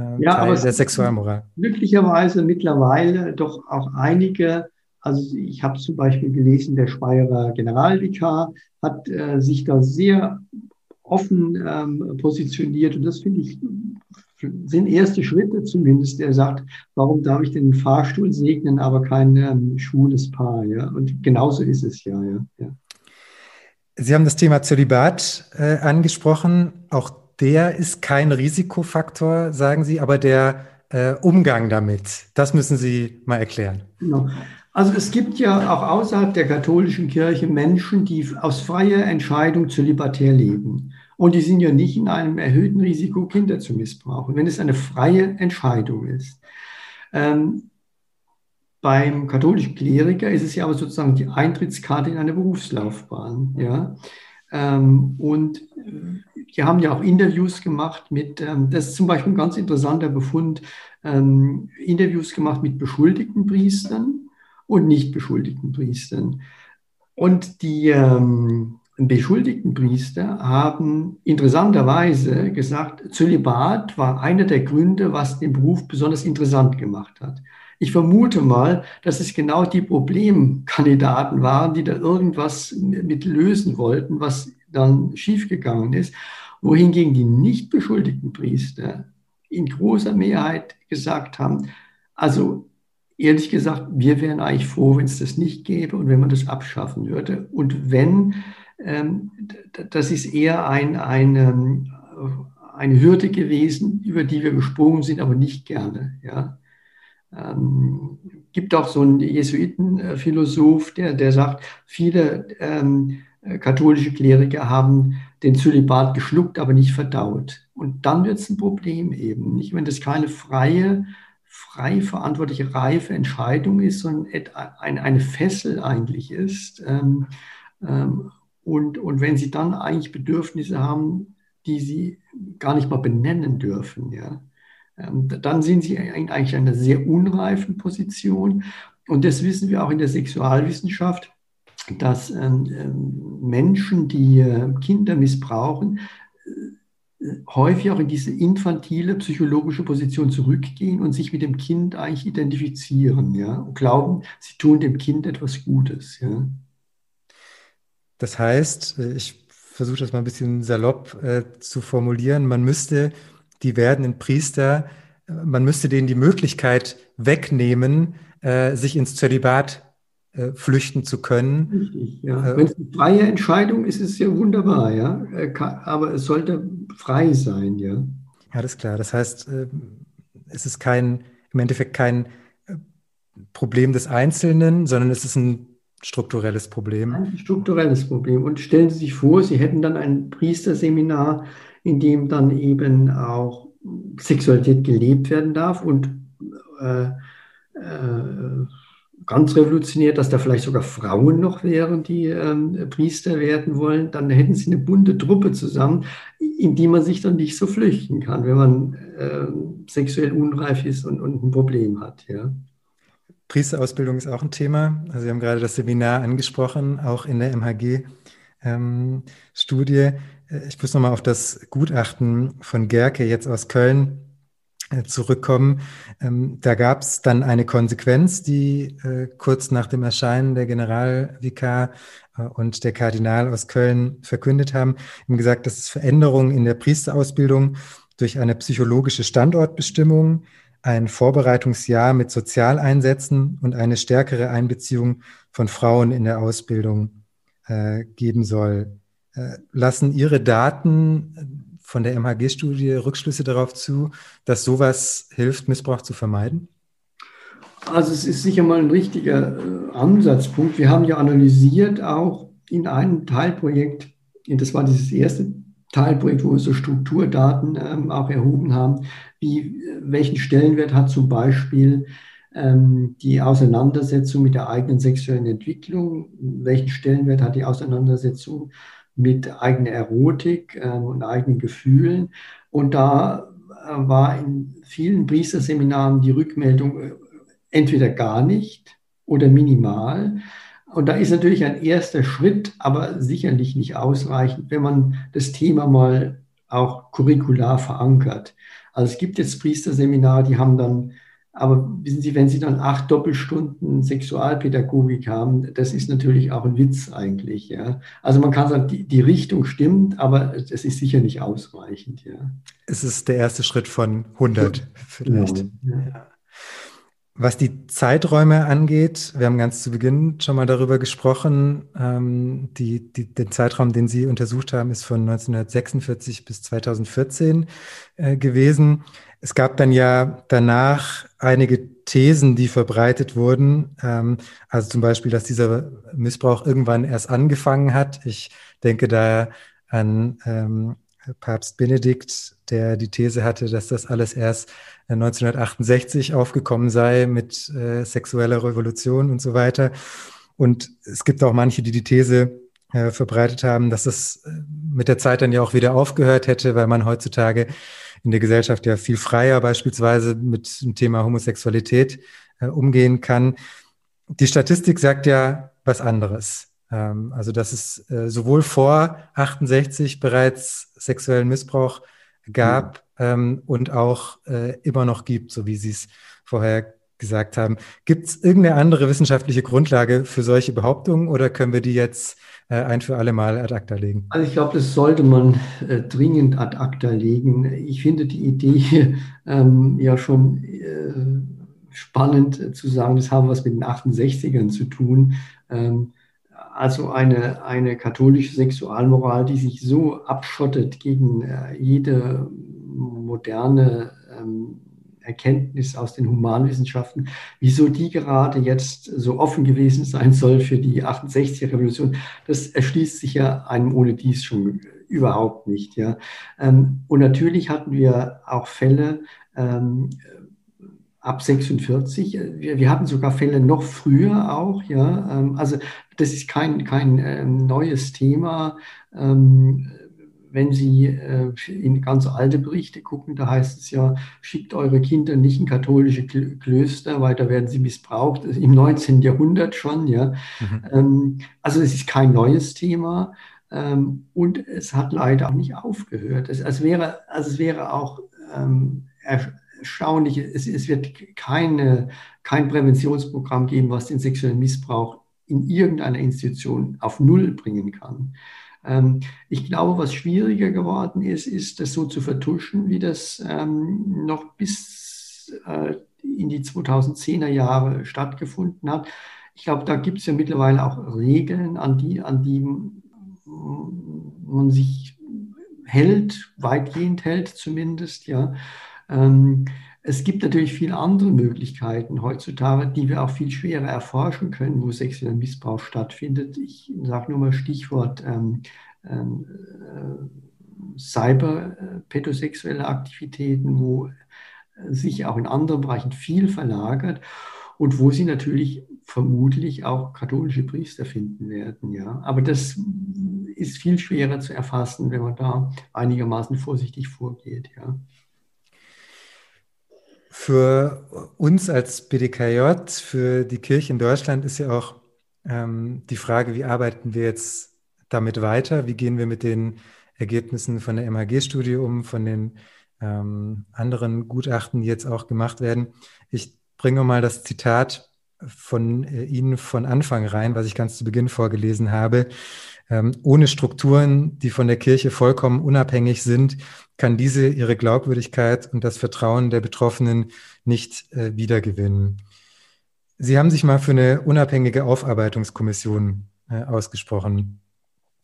äh ja, Teil der Sexualmoral. Glücklicherweise mittlerweile doch auch einige, also ich habe zum Beispiel gelesen, der Speyerer Generalvikar hat äh, sich da sehr offen ähm, positioniert und das finde ich sind erste Schritte zumindest. Er sagt, warum darf ich den Fahrstuhl segnen, aber kein ähm, schwules Paar? Ja? Und genauso ist es ja, ja. ja. Sie haben das Thema Zölibat äh, angesprochen. Auch der ist kein Risikofaktor, sagen Sie, aber der äh, Umgang damit, das müssen Sie mal erklären. Genau. Also es gibt ja auch außerhalb der katholischen Kirche Menschen, die aus freier Entscheidung zölibatär leben. Und die sind ja nicht in einem erhöhten Risiko, Kinder zu missbrauchen, wenn es eine freie Entscheidung ist. Ähm, beim katholischen Kleriker ist es ja aber sozusagen die Eintrittskarte in eine Berufslaufbahn. Ja? Ähm, und die haben ja auch Interviews gemacht mit, ähm, das ist zum Beispiel ein ganz interessanter Befund, ähm, Interviews gemacht mit beschuldigten Priestern und nicht beschuldigten Priestern. Und die, ähm, beschuldigten Priester haben interessanterweise gesagt, Zölibat war einer der Gründe, was den Beruf besonders interessant gemacht hat. Ich vermute mal, dass es genau die Problemkandidaten waren, die da irgendwas mit lösen wollten, was dann schiefgegangen ist, wohingegen die nicht beschuldigten Priester in großer Mehrheit gesagt haben, also ehrlich gesagt, wir wären eigentlich froh, wenn es das nicht gäbe und wenn man das abschaffen würde. Und wenn, das ist eher ein, eine, eine Hürde gewesen, über die wir gesprungen sind, aber nicht gerne. Ja. Ähm, gibt auch so einen Jesuitenphilosoph, der, der sagt, viele ähm, katholische Kleriker haben den Zölibat geschluckt, aber nicht verdaut. Und dann wird es ein Problem eben, nicht? Wenn das keine freie, frei verantwortliche, reife Entscheidung ist, sondern eine Fessel eigentlich ist. Ähm, ähm, und, und wenn sie dann eigentlich Bedürfnisse haben, die sie gar nicht mal benennen dürfen, ja, ähm, dann sind sie eigentlich in einer sehr unreifen Position. Und das wissen wir auch in der Sexualwissenschaft, dass ähm, ähm, Menschen, die Kinder missbrauchen, äh, häufig auch in diese infantile psychologische Position zurückgehen und sich mit dem Kind eigentlich identifizieren, ja, und glauben, sie tun dem Kind etwas Gutes, ja. Das heißt, äh, ich versuche das mal ein bisschen salopp äh, zu formulieren, man müsste die werdenden Priester, äh, man müsste denen die Möglichkeit wegnehmen, äh, sich ins Zölibat äh, flüchten zu können. Richtig, ja. Äh, Wenn es eine freie Entscheidung ist, ist es ja wunderbar, ja. Aber es sollte frei sein, ja. Alles klar. Das heißt, es ist kein, im Endeffekt kein Problem des Einzelnen, sondern es ist ein strukturelles Problem. Ein strukturelles Problem. Und stellen Sie sich vor, Sie hätten dann ein Priesterseminar, in dem dann eben auch Sexualität gelebt werden darf und äh, äh, ganz revolutionär, dass da vielleicht sogar Frauen noch wären, die ähm, Priester werden wollen, dann hätten sie eine bunte Truppe zusammen, in die man sich dann nicht so flüchten kann, wenn man äh, sexuell unreif ist und, und ein Problem hat. Ja. Priesterausbildung ist auch ein Thema. Also Sie haben gerade das Seminar angesprochen, auch in der MHG ähm. Äh, ich muss nochmal auf das Gutachten von Gerke jetzt aus Köln äh, zurückkommen. Ähm, da gab es dann eine Konsequenz, die äh, kurz nach dem Erscheinen der Generalvikar und der Kardinal aus Köln verkündet haben, haben gesagt, dass es Veränderungen in der Priesterausbildung durch eine psychologische Standortbestimmung, ein Vorbereitungsjahr mit Sozialeinsätzen und eine stärkere Einbeziehung von Frauen in der Ausbildung äh, geben soll. Äh, lassen Ihre Daten von der MHG-Studie Rückschlüsse darauf zu, dass sowas hilft, Missbrauch zu vermeiden? Also es ist sicher mal ein richtiger äh, Ansatzpunkt. Wir haben ja analysiert auch in einem Teilprojekt, das war dieses erste Teilprojekt, wo wir so Strukturdaten ähm, auch erhoben haben, wie, welchen Stellenwert hat zum Beispiel ähm, die Auseinandersetzung mit der eigenen sexuellen Entwicklung, welchen Stellenwert hat die Auseinandersetzung mit eigener Erotik äh, und eigenen Gefühlen. Und da äh, war in vielen Priesterseminaren die Rückmeldung äh, entweder gar nicht oder minimal. Und da ist natürlich ein erster Schritt, aber sicherlich nicht ausreichend, wenn man das Thema mal auch curricular verankert. Also es gibt jetzt Priesterseminare, die haben dann aber wissen Sie, wenn Sie dann acht Doppelstunden Sexualpädagogik haben, das ist natürlich auch ein Witz eigentlich. Ja. Also man kann sagen, die, die Richtung stimmt, aber es ist sicher nicht ausreichend. Ja. Es ist der erste Schritt von 100 vielleicht. Ja, ja. Was die Zeiträume angeht, wir haben ganz zu Beginn schon mal darüber gesprochen. Ähm, die, die, den Zeitraum, den Sie untersucht haben, ist von 1946 bis 2014 äh, gewesen. Es gab dann ja danach einige Thesen, die verbreitet wurden. Ähm, also zum Beispiel, dass dieser Missbrauch irgendwann erst angefangen hat. Ich denke da an ähm, Papst Benedikt, der die These hatte, dass das alles erst 1968 aufgekommen sei mit äh, sexueller Revolution und so weiter. Und es gibt auch manche, die die These äh, verbreitet haben, dass das äh, mit der Zeit dann ja auch wieder aufgehört hätte, weil man heutzutage in der Gesellschaft ja viel freier beispielsweise mit dem Thema Homosexualität äh, umgehen kann. Die Statistik sagt ja was anderes. Ähm, also, dass es äh, sowohl vor 68 bereits sexuellen Missbrauch gab ja. ähm, und auch äh, immer noch gibt, so wie Sie es vorher gesagt haben. Gibt es irgendeine andere wissenschaftliche Grundlage für solche Behauptungen oder können wir die jetzt äh, ein für alle Mal ad acta legen? Also ich glaube, das sollte man äh, dringend ad acta legen. Ich finde die Idee ähm, ja schon äh, spannend äh, zu sagen, das haben was mit den 68ern zu tun. Ähm, also eine, eine katholische Sexualmoral, die sich so abschottet gegen äh, jede moderne ähm, Erkenntnis aus den Humanwissenschaften, wieso die gerade jetzt so offen gewesen sein soll für die 68er Revolution, das erschließt sich ja einem ohne dies schon überhaupt nicht. Ja. Ähm, und natürlich hatten wir auch Fälle ähm, ab 46. Wir, wir hatten sogar Fälle noch früher auch. Ja. Ähm, also das ist kein, kein neues Thema wenn Sie äh, in ganz alte Berichte gucken, da heißt es ja, schickt eure Kinder nicht in katholische Klöster, weil da werden sie missbraucht, im 19. Jahrhundert schon. Ja. Mhm. Ähm, also es ist kein neues Thema ähm, und es hat leider auch nicht aufgehört. Es, es, wäre, also es wäre auch ähm, erstaunlich, es, es wird keine, kein Präventionsprogramm geben, was den sexuellen Missbrauch in irgendeiner Institution auf Null bringen kann. Ähm, ich glaube, was schwieriger geworden ist, ist das so zu vertuschen, wie das ähm, noch bis äh, in die 2010er Jahre stattgefunden hat. Ich glaube, da gibt es ja mittlerweile auch Regeln, an die, an die man sich hält, weitgehend hält zumindest, ja. Ähm, es gibt natürlich viele andere Möglichkeiten heutzutage, die wir auch viel schwerer erforschen können, wo sexueller Missbrauch stattfindet. Ich sage nur mal Stichwort ähm, ähm, äh, cyber-pädosexuelle Aktivitäten, wo äh, sich auch in anderen Bereichen viel verlagert und wo sie natürlich vermutlich auch katholische Priester finden werden. Ja. Aber das ist viel schwerer zu erfassen, wenn man da einigermaßen vorsichtig vorgeht. Ja. Für uns als BDKJ, für die Kirche in Deutschland ist ja auch ähm, die Frage, wie arbeiten wir jetzt damit weiter? Wie gehen wir mit den Ergebnissen von der MHG-Studie um, von den ähm, anderen Gutachten, die jetzt auch gemacht werden? Ich bringe mal das Zitat von äh, Ihnen von Anfang rein, was ich ganz zu Beginn vorgelesen habe. Ähm, ohne Strukturen, die von der Kirche vollkommen unabhängig sind, kann diese ihre Glaubwürdigkeit und das Vertrauen der Betroffenen nicht äh, wiedergewinnen. Sie haben sich mal für eine unabhängige Aufarbeitungskommission äh, ausgesprochen.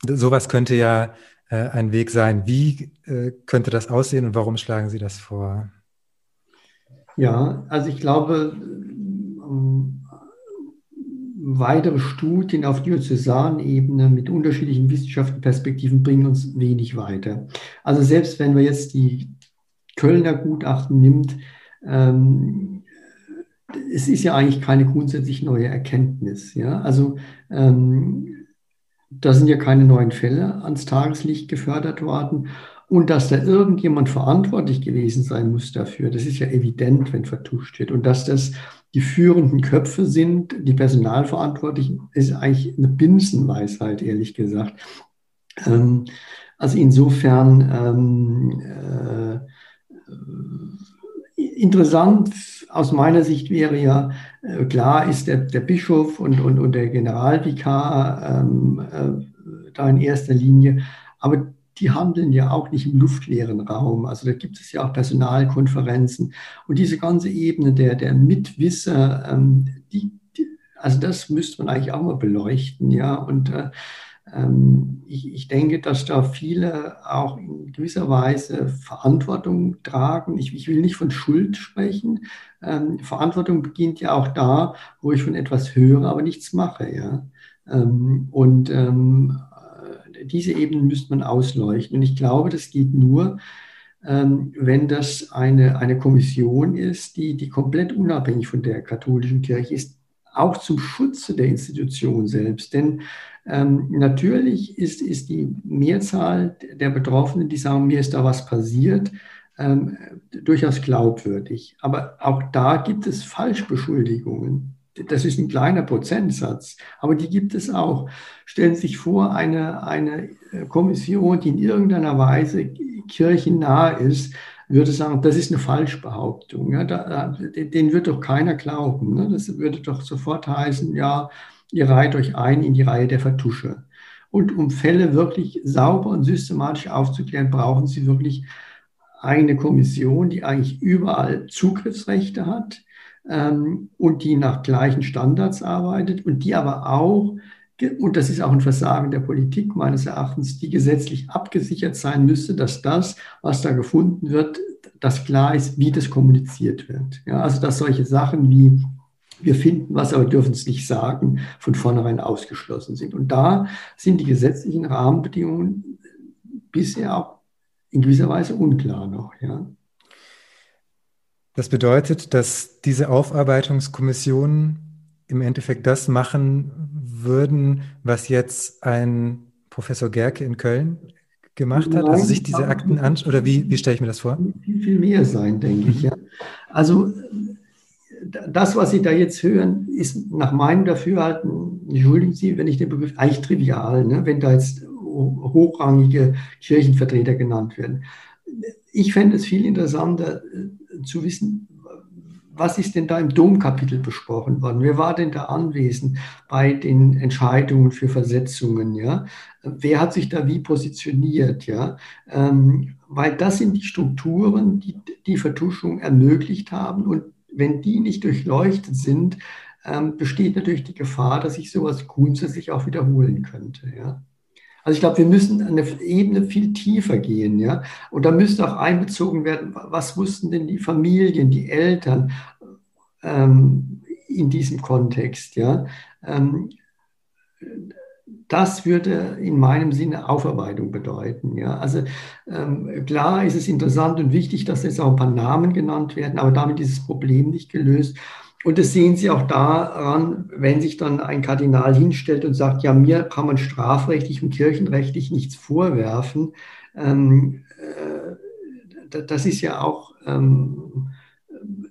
Sowas könnte ja äh, ein Weg sein. Wie äh, könnte das aussehen und warum schlagen Sie das vor? Ja, also ich glaube, weitere Studien auf Diözesanebene mit unterschiedlichen wissenschaftlichen Perspektiven bringen uns wenig weiter. Also selbst wenn man jetzt die Kölner Gutachten nimmt, ähm, es ist ja eigentlich keine grundsätzlich neue Erkenntnis. Ja? Also ähm, da sind ja keine neuen Fälle ans Tageslicht gefördert worden. Und dass da irgendjemand verantwortlich gewesen sein muss dafür, das ist ja evident, wenn vertuscht wird. Und dass das die führenden Köpfe sind, die Personalverantwortlichen, ist eigentlich eine Binsenweisheit, ehrlich gesagt. Ähm, also insofern ähm, äh, interessant aus meiner Sicht wäre ja, äh, klar ist der, der Bischof und, und, und der Generalvikar ähm, äh, da in erster Linie, aber die handeln ja auch nicht im luftleeren Raum. Also da gibt es ja auch Personalkonferenzen. Und diese ganze Ebene der, der Mitwisser, ähm, die, die, also das müsste man eigentlich auch mal beleuchten, ja. Und äh, ähm, ich, ich, denke, dass da viele auch in gewisser Weise Verantwortung tragen. Ich, ich will nicht von Schuld sprechen. Ähm, Verantwortung beginnt ja auch da, wo ich von etwas höre, aber nichts mache, ja. Ähm, und ähm, diese Ebenen müsste man ausleuchten. Und ich glaube, das geht nur, ähm, wenn das eine, eine Kommission ist, die, die komplett unabhängig von der katholischen Kirche ist, auch zum Schutze der Institution selbst. Denn ähm, natürlich ist, ist die Mehrzahl der Betroffenen, die sagen, mir ist da was passiert, ähm, durchaus glaubwürdig. Aber auch da gibt es Falschbeschuldigungen das ist ein kleiner Prozentsatz, aber die gibt es auch. Stellen Sie sich vor, eine, eine äh, Kommission, die in irgendeiner Weise kirchennah ist, würde sagen, das ist eine Falschbehauptung. Ja, da, den wird doch keiner glauben. Ne? Das würde doch sofort heißen, ja, ihr reiht euch ein in die Reihe der Vertusche. Und um Fälle wirklich sauber und systematisch aufzuklären, brauchen Sie wirklich eine Kommission, die eigentlich überall Zugriffsrechte hat, ähm, und die nach gleichen Standards arbeitet und die aber auch, und das ist auch ein Versagen der Politik meines Erachtens, die gesetzlich abgesichert sein müsste, dass das, was da gefunden wird, das klar ist, wie das kommuniziert wird. Ja, also dass solche Sachen wie wir finden was, aber dürfen es nicht sagen, von vornherein ausgeschlossen sind. Und da sind die gesetzlichen Rahmenbedingungen bisher auch in gewisser Weise unklar noch. Ja. Das bedeutet, dass diese Aufarbeitungskommissionen im Endeffekt das machen würden, was jetzt ein Professor Gerke in Köln gemacht hat, also sich diese Akten anschaut, oder wie, wie stelle ich mir das vor? Viel, viel mehr sein, denke ich. Ja. Also das, was Sie da jetzt hören, ist nach meinem Dafürhalten, entschuldigen Sie, wenn ich den Begriff, eigentlich trivial, ne, wenn da jetzt hochrangige Kirchenvertreter genannt werden. Ich fände es viel interessanter, zu wissen, was ist denn da im Domkapitel besprochen worden? Wer war denn da anwesend bei den Entscheidungen für Versetzungen? Ja? Wer hat sich da wie positioniert? Ja? Ähm, weil das sind die Strukturen, die die Vertuschung ermöglicht haben. Und wenn die nicht durchleuchtet sind, ähm, besteht natürlich die Gefahr, dass sich sowas grundsätzlich auch wiederholen könnte. Ja? Also ich glaube, wir müssen eine Ebene viel tiefer gehen, ja. Und da müsste auch einbezogen werden, was wussten denn die Familien, die Eltern ähm, in diesem Kontext, ja. Ähm, das würde in meinem Sinne Aufarbeitung bedeuten. Ja. Also ähm, klar ist es interessant und wichtig, dass jetzt auch ein paar Namen genannt werden, aber damit ist das Problem nicht gelöst. Und das sehen Sie auch daran, wenn sich dann ein Kardinal hinstellt und sagt, ja, mir kann man strafrechtlich und kirchenrechtlich nichts vorwerfen. Ähm, äh, das ist ja auch ähm,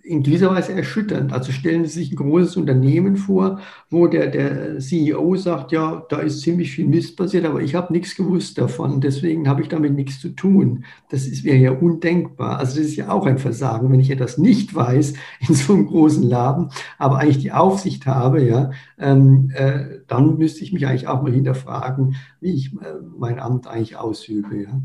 in dieser Weise erschütternd. Also stellen Sie sich ein großes Unternehmen vor, wo der, der CEO sagt, ja, da ist ziemlich viel Mist passiert, aber ich habe nichts gewusst davon, deswegen habe ich damit nichts zu tun. Das ist mir ja undenkbar. Also das ist ja auch ein Versagen, wenn ich etwas nicht weiß in so einem großen Laden, aber eigentlich die Aufsicht habe, ja, ähm, äh, dann müsste ich mich eigentlich auch mal hinterfragen, wie ich äh, mein Amt eigentlich ausübe. Ja.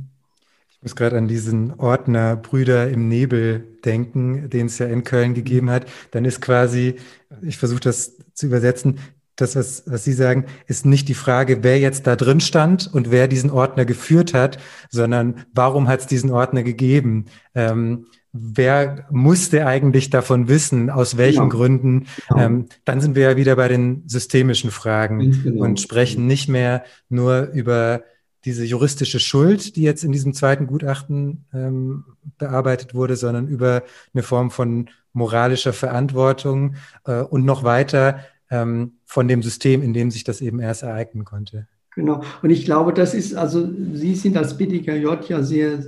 Ich muss gerade an diesen Ordner Brüder im Nebel denken, den es ja in Köln gegeben hat. Dann ist quasi, ich versuche das zu übersetzen, das, was, was Sie sagen, ist nicht die Frage, wer jetzt da drin stand und wer diesen Ordner geführt hat, sondern warum hat es diesen Ordner gegeben? Ähm, wer musste eigentlich davon wissen, aus welchen ja. Gründen? Ja. Ähm, dann sind wir ja wieder bei den systemischen Fragen genau. und sprechen nicht mehr nur über diese juristische Schuld, die jetzt in diesem zweiten Gutachten ähm, bearbeitet wurde, sondern über eine Form von moralischer Verantwortung äh, und noch weiter ähm, von dem System, in dem sich das eben erst ereignen konnte. Genau. Und ich glaube, das ist, also Sie sind als BDKJ ja sehr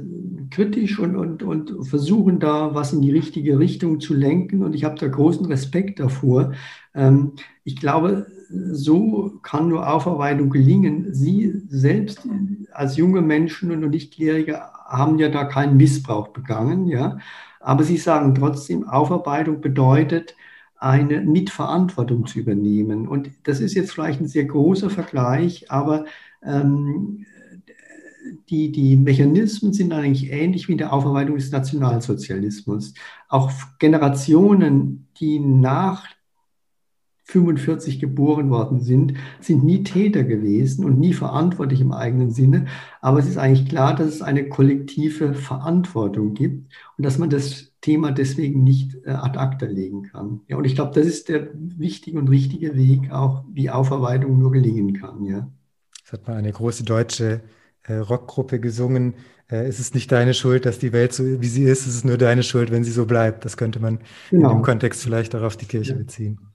kritisch und, und, und versuchen da was in die richtige Richtung zu lenken. Und ich habe da großen Respekt davor. Ähm, ich glaube, so kann nur Aufarbeitung gelingen. Sie selbst als junge Menschen und Nichtjährige haben ja da keinen Missbrauch begangen, ja. Aber Sie sagen trotzdem, Aufarbeitung bedeutet, eine Mitverantwortung zu übernehmen. Und das ist jetzt vielleicht ein sehr großer Vergleich, aber ähm, die, die Mechanismen sind eigentlich ähnlich wie in der Aufarbeitung des Nationalsozialismus. Auch Generationen, die nach 45 geboren worden sind, sind nie Täter gewesen und nie verantwortlich im eigenen Sinne. Aber es ist eigentlich klar, dass es eine kollektive Verantwortung gibt und dass man das Thema deswegen nicht äh, ad acta legen kann. Ja, und ich glaube, das ist der wichtige und richtige Weg, auch wie Aufarbeitung nur gelingen kann. Ja. Das hat mal eine große deutsche äh, Rockgruppe gesungen. Äh, es ist nicht deine Schuld, dass die Welt so wie sie ist, es ist nur deine Schuld, wenn sie so bleibt. Das könnte man genau. in dem Kontext vielleicht auch auf die Kirche ja. beziehen.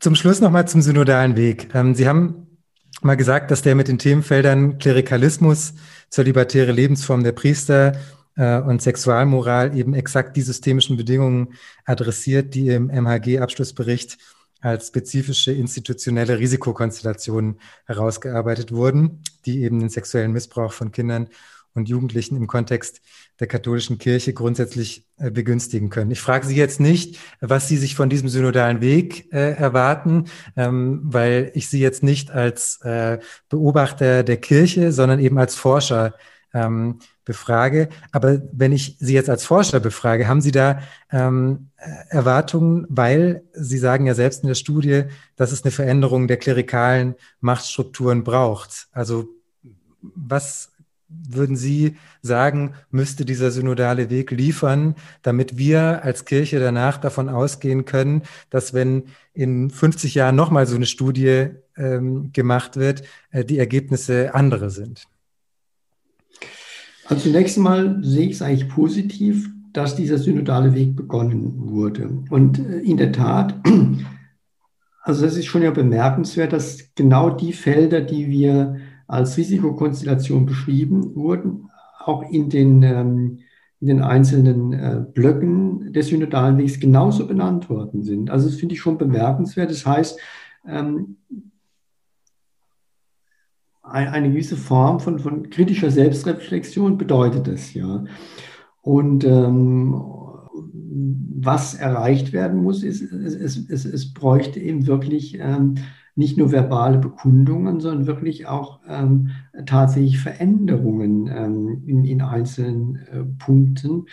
Zum Schluss nochmal zum synodalen Weg. Ähm, Sie haben mal gesagt, dass der mit den Themenfeldern Klerikalismus, zölibatäre Lebensform der Priester äh, und Sexualmoral eben exakt die systemischen Bedingungen adressiert, die im MHG-Abschlussbericht als spezifische institutionelle Risikokonstellationen herausgearbeitet wurden, die eben den sexuellen Missbrauch von Kindern und Jugendlichen im Kontext der katholischen Kirche grundsätzlich äh, begünstigen können. Ich frage Sie jetzt nicht, was Sie sich von diesem synodalen Weg äh, erwarten, ähm, weil ich Sie jetzt nicht als äh, Beobachter der Kirche, sondern eben als Forscher ähm, befrage. Aber wenn ich Sie jetzt als Forscher befrage, haben Sie da ähm, Erwartungen, weil Sie sagen ja selbst in der Studie, dass es eine Veränderung der klerikalen Machtstrukturen braucht. Also was würden Sie sagen, müsste dieser synodale Weg liefern, damit wir als Kirche danach davon ausgehen können, dass wenn in 50 Jahren nochmal so eine Studie ähm, gemacht wird, äh, die Ergebnisse andere sind? Also zunächst einmal sehe ich es eigentlich positiv, dass dieser synodale Weg begonnen wurde. Und äh, in der Tat, also es ist schon ja bemerkenswert, dass genau die Felder, die wir als Risikokonstellation beschrieben wurden, auch in den, ähm, in den einzelnen äh, Blöcken des synodalen Wegs genauso benannt worden sind. Also das finde ich schon bemerkenswert. Das heißt, ähm, eine gewisse Form von, von kritischer Selbstreflexion bedeutet es ja. Und ähm, was erreicht werden muss, ist, es, es, es, bräuchte eben wirklich ähm, nicht nur verbale Bekundungen, sondern wirklich auch ähm, tatsächlich Veränderungen ähm, in, in, einzelnen äh, Punkten.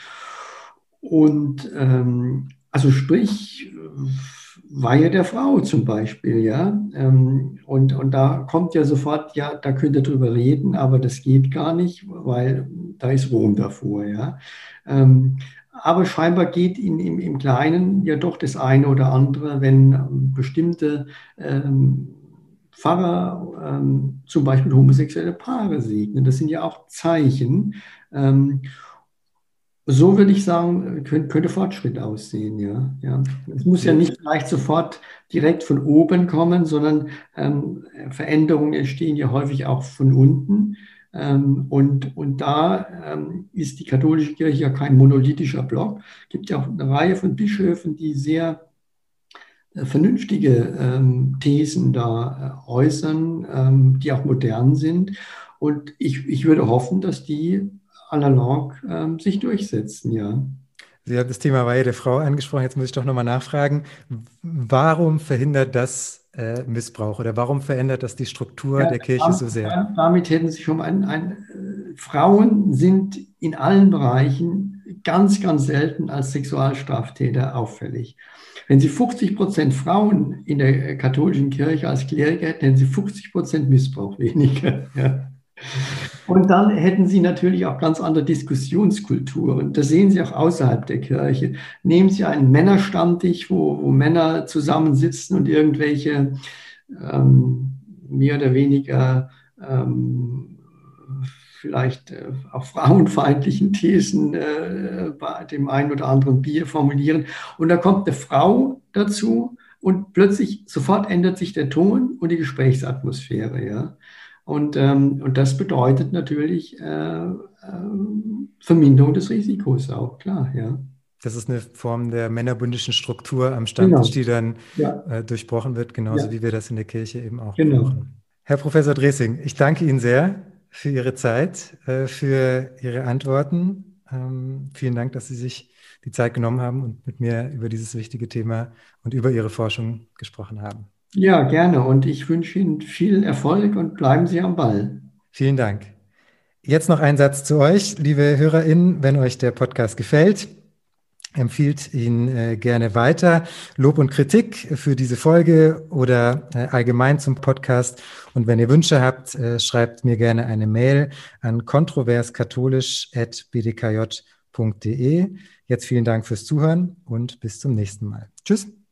Und ähm, also sprich, Weihe der Frau zum Beispiel, ja. Ähm, und, und da kommt ja sofort, ja, da könnt ihr drüber reden, aber das geht gar nicht, weil da ist Rom davor, ja. Aber scheinbar geht in, im, im Kleinen ja doch das eine oder andere, wenn ähm, bestimmte ähm, Pfarrer ähm, zum Beispiel homosexuelle Paare segnen. Das sind ja auch Zeichen. Ähm, so würde ich sagen, könnte, könnte Fortschritt aussehen, ja. ja. Es muss ja nicht gleich sofort direkt von oben kommen, sondern ähm, Veränderungen entstehen ja häufig auch von unten. Ähm, und, und da ähm, ist die katholische Kirche ja kein monolithischer Block. Es gibt ja auch eine Reihe von Bischöfen, die sehr äh, vernünftige ähm, Thesen da äh, äußern, die auch modern sind. Und ich, ich würde hoffen, dass die analog sich durchsetzen, ja. Sie haben das Thema Weihe der Frau angesprochen. Jetzt muss ich doch nochmal nachfragen. Warum verhindert das äh, Missbrauch oder warum verändert das die Struktur ja, der Kirche so sehr? Damit hätten Sie schon ein, ein äh, Frauen sind in allen Bereichen ganz, ganz selten als Sexualstraftäter auffällig. Wenn Sie 50 Prozent Frauen in der katholischen Kirche als Kleriker hätten, hätten Sie 50 Prozent Missbrauch weniger. Ja. Und dann hätten Sie natürlich auch ganz andere Diskussionskulturen. Das sehen Sie auch außerhalb der Kirche. Nehmen Sie einen Männerstammtisch, wo, wo Männer zusammensitzen und irgendwelche ähm, mehr oder weniger ähm, vielleicht äh, auch frauenfeindlichen Thesen äh, bei dem einen oder anderen Bier formulieren. Und da kommt eine Frau dazu und plötzlich sofort ändert sich der Ton und die Gesprächsatmosphäre. Ja. Und, ähm, und das bedeutet natürlich äh, äh, Verminderung des Risikos auch, klar, ja. Das ist eine Form der männerbündischen Struktur am Stammtisch, genau. die dann ja. äh, durchbrochen wird, genauso ja. wie wir das in der Kirche eben auch genau. brauchen. Herr Professor Dressing, ich danke Ihnen sehr für Ihre Zeit, äh, für Ihre Antworten. Ähm, vielen Dank, dass Sie sich die Zeit genommen haben und mit mir über dieses wichtige Thema und über Ihre Forschung gesprochen haben. Ja, gerne. Und ich wünsche Ihnen viel Erfolg und bleiben Sie am Ball. Vielen Dank. Jetzt noch ein Satz zu euch, liebe HörerInnen. Wenn euch der Podcast gefällt, empfiehlt ihn äh, gerne weiter. Lob und Kritik für diese Folge oder äh, allgemein zum Podcast. Und wenn ihr Wünsche habt, äh, schreibt mir gerne eine Mail an kontroverskatholisch.bdkj.de. Jetzt vielen Dank fürs Zuhören und bis zum nächsten Mal. Tschüss.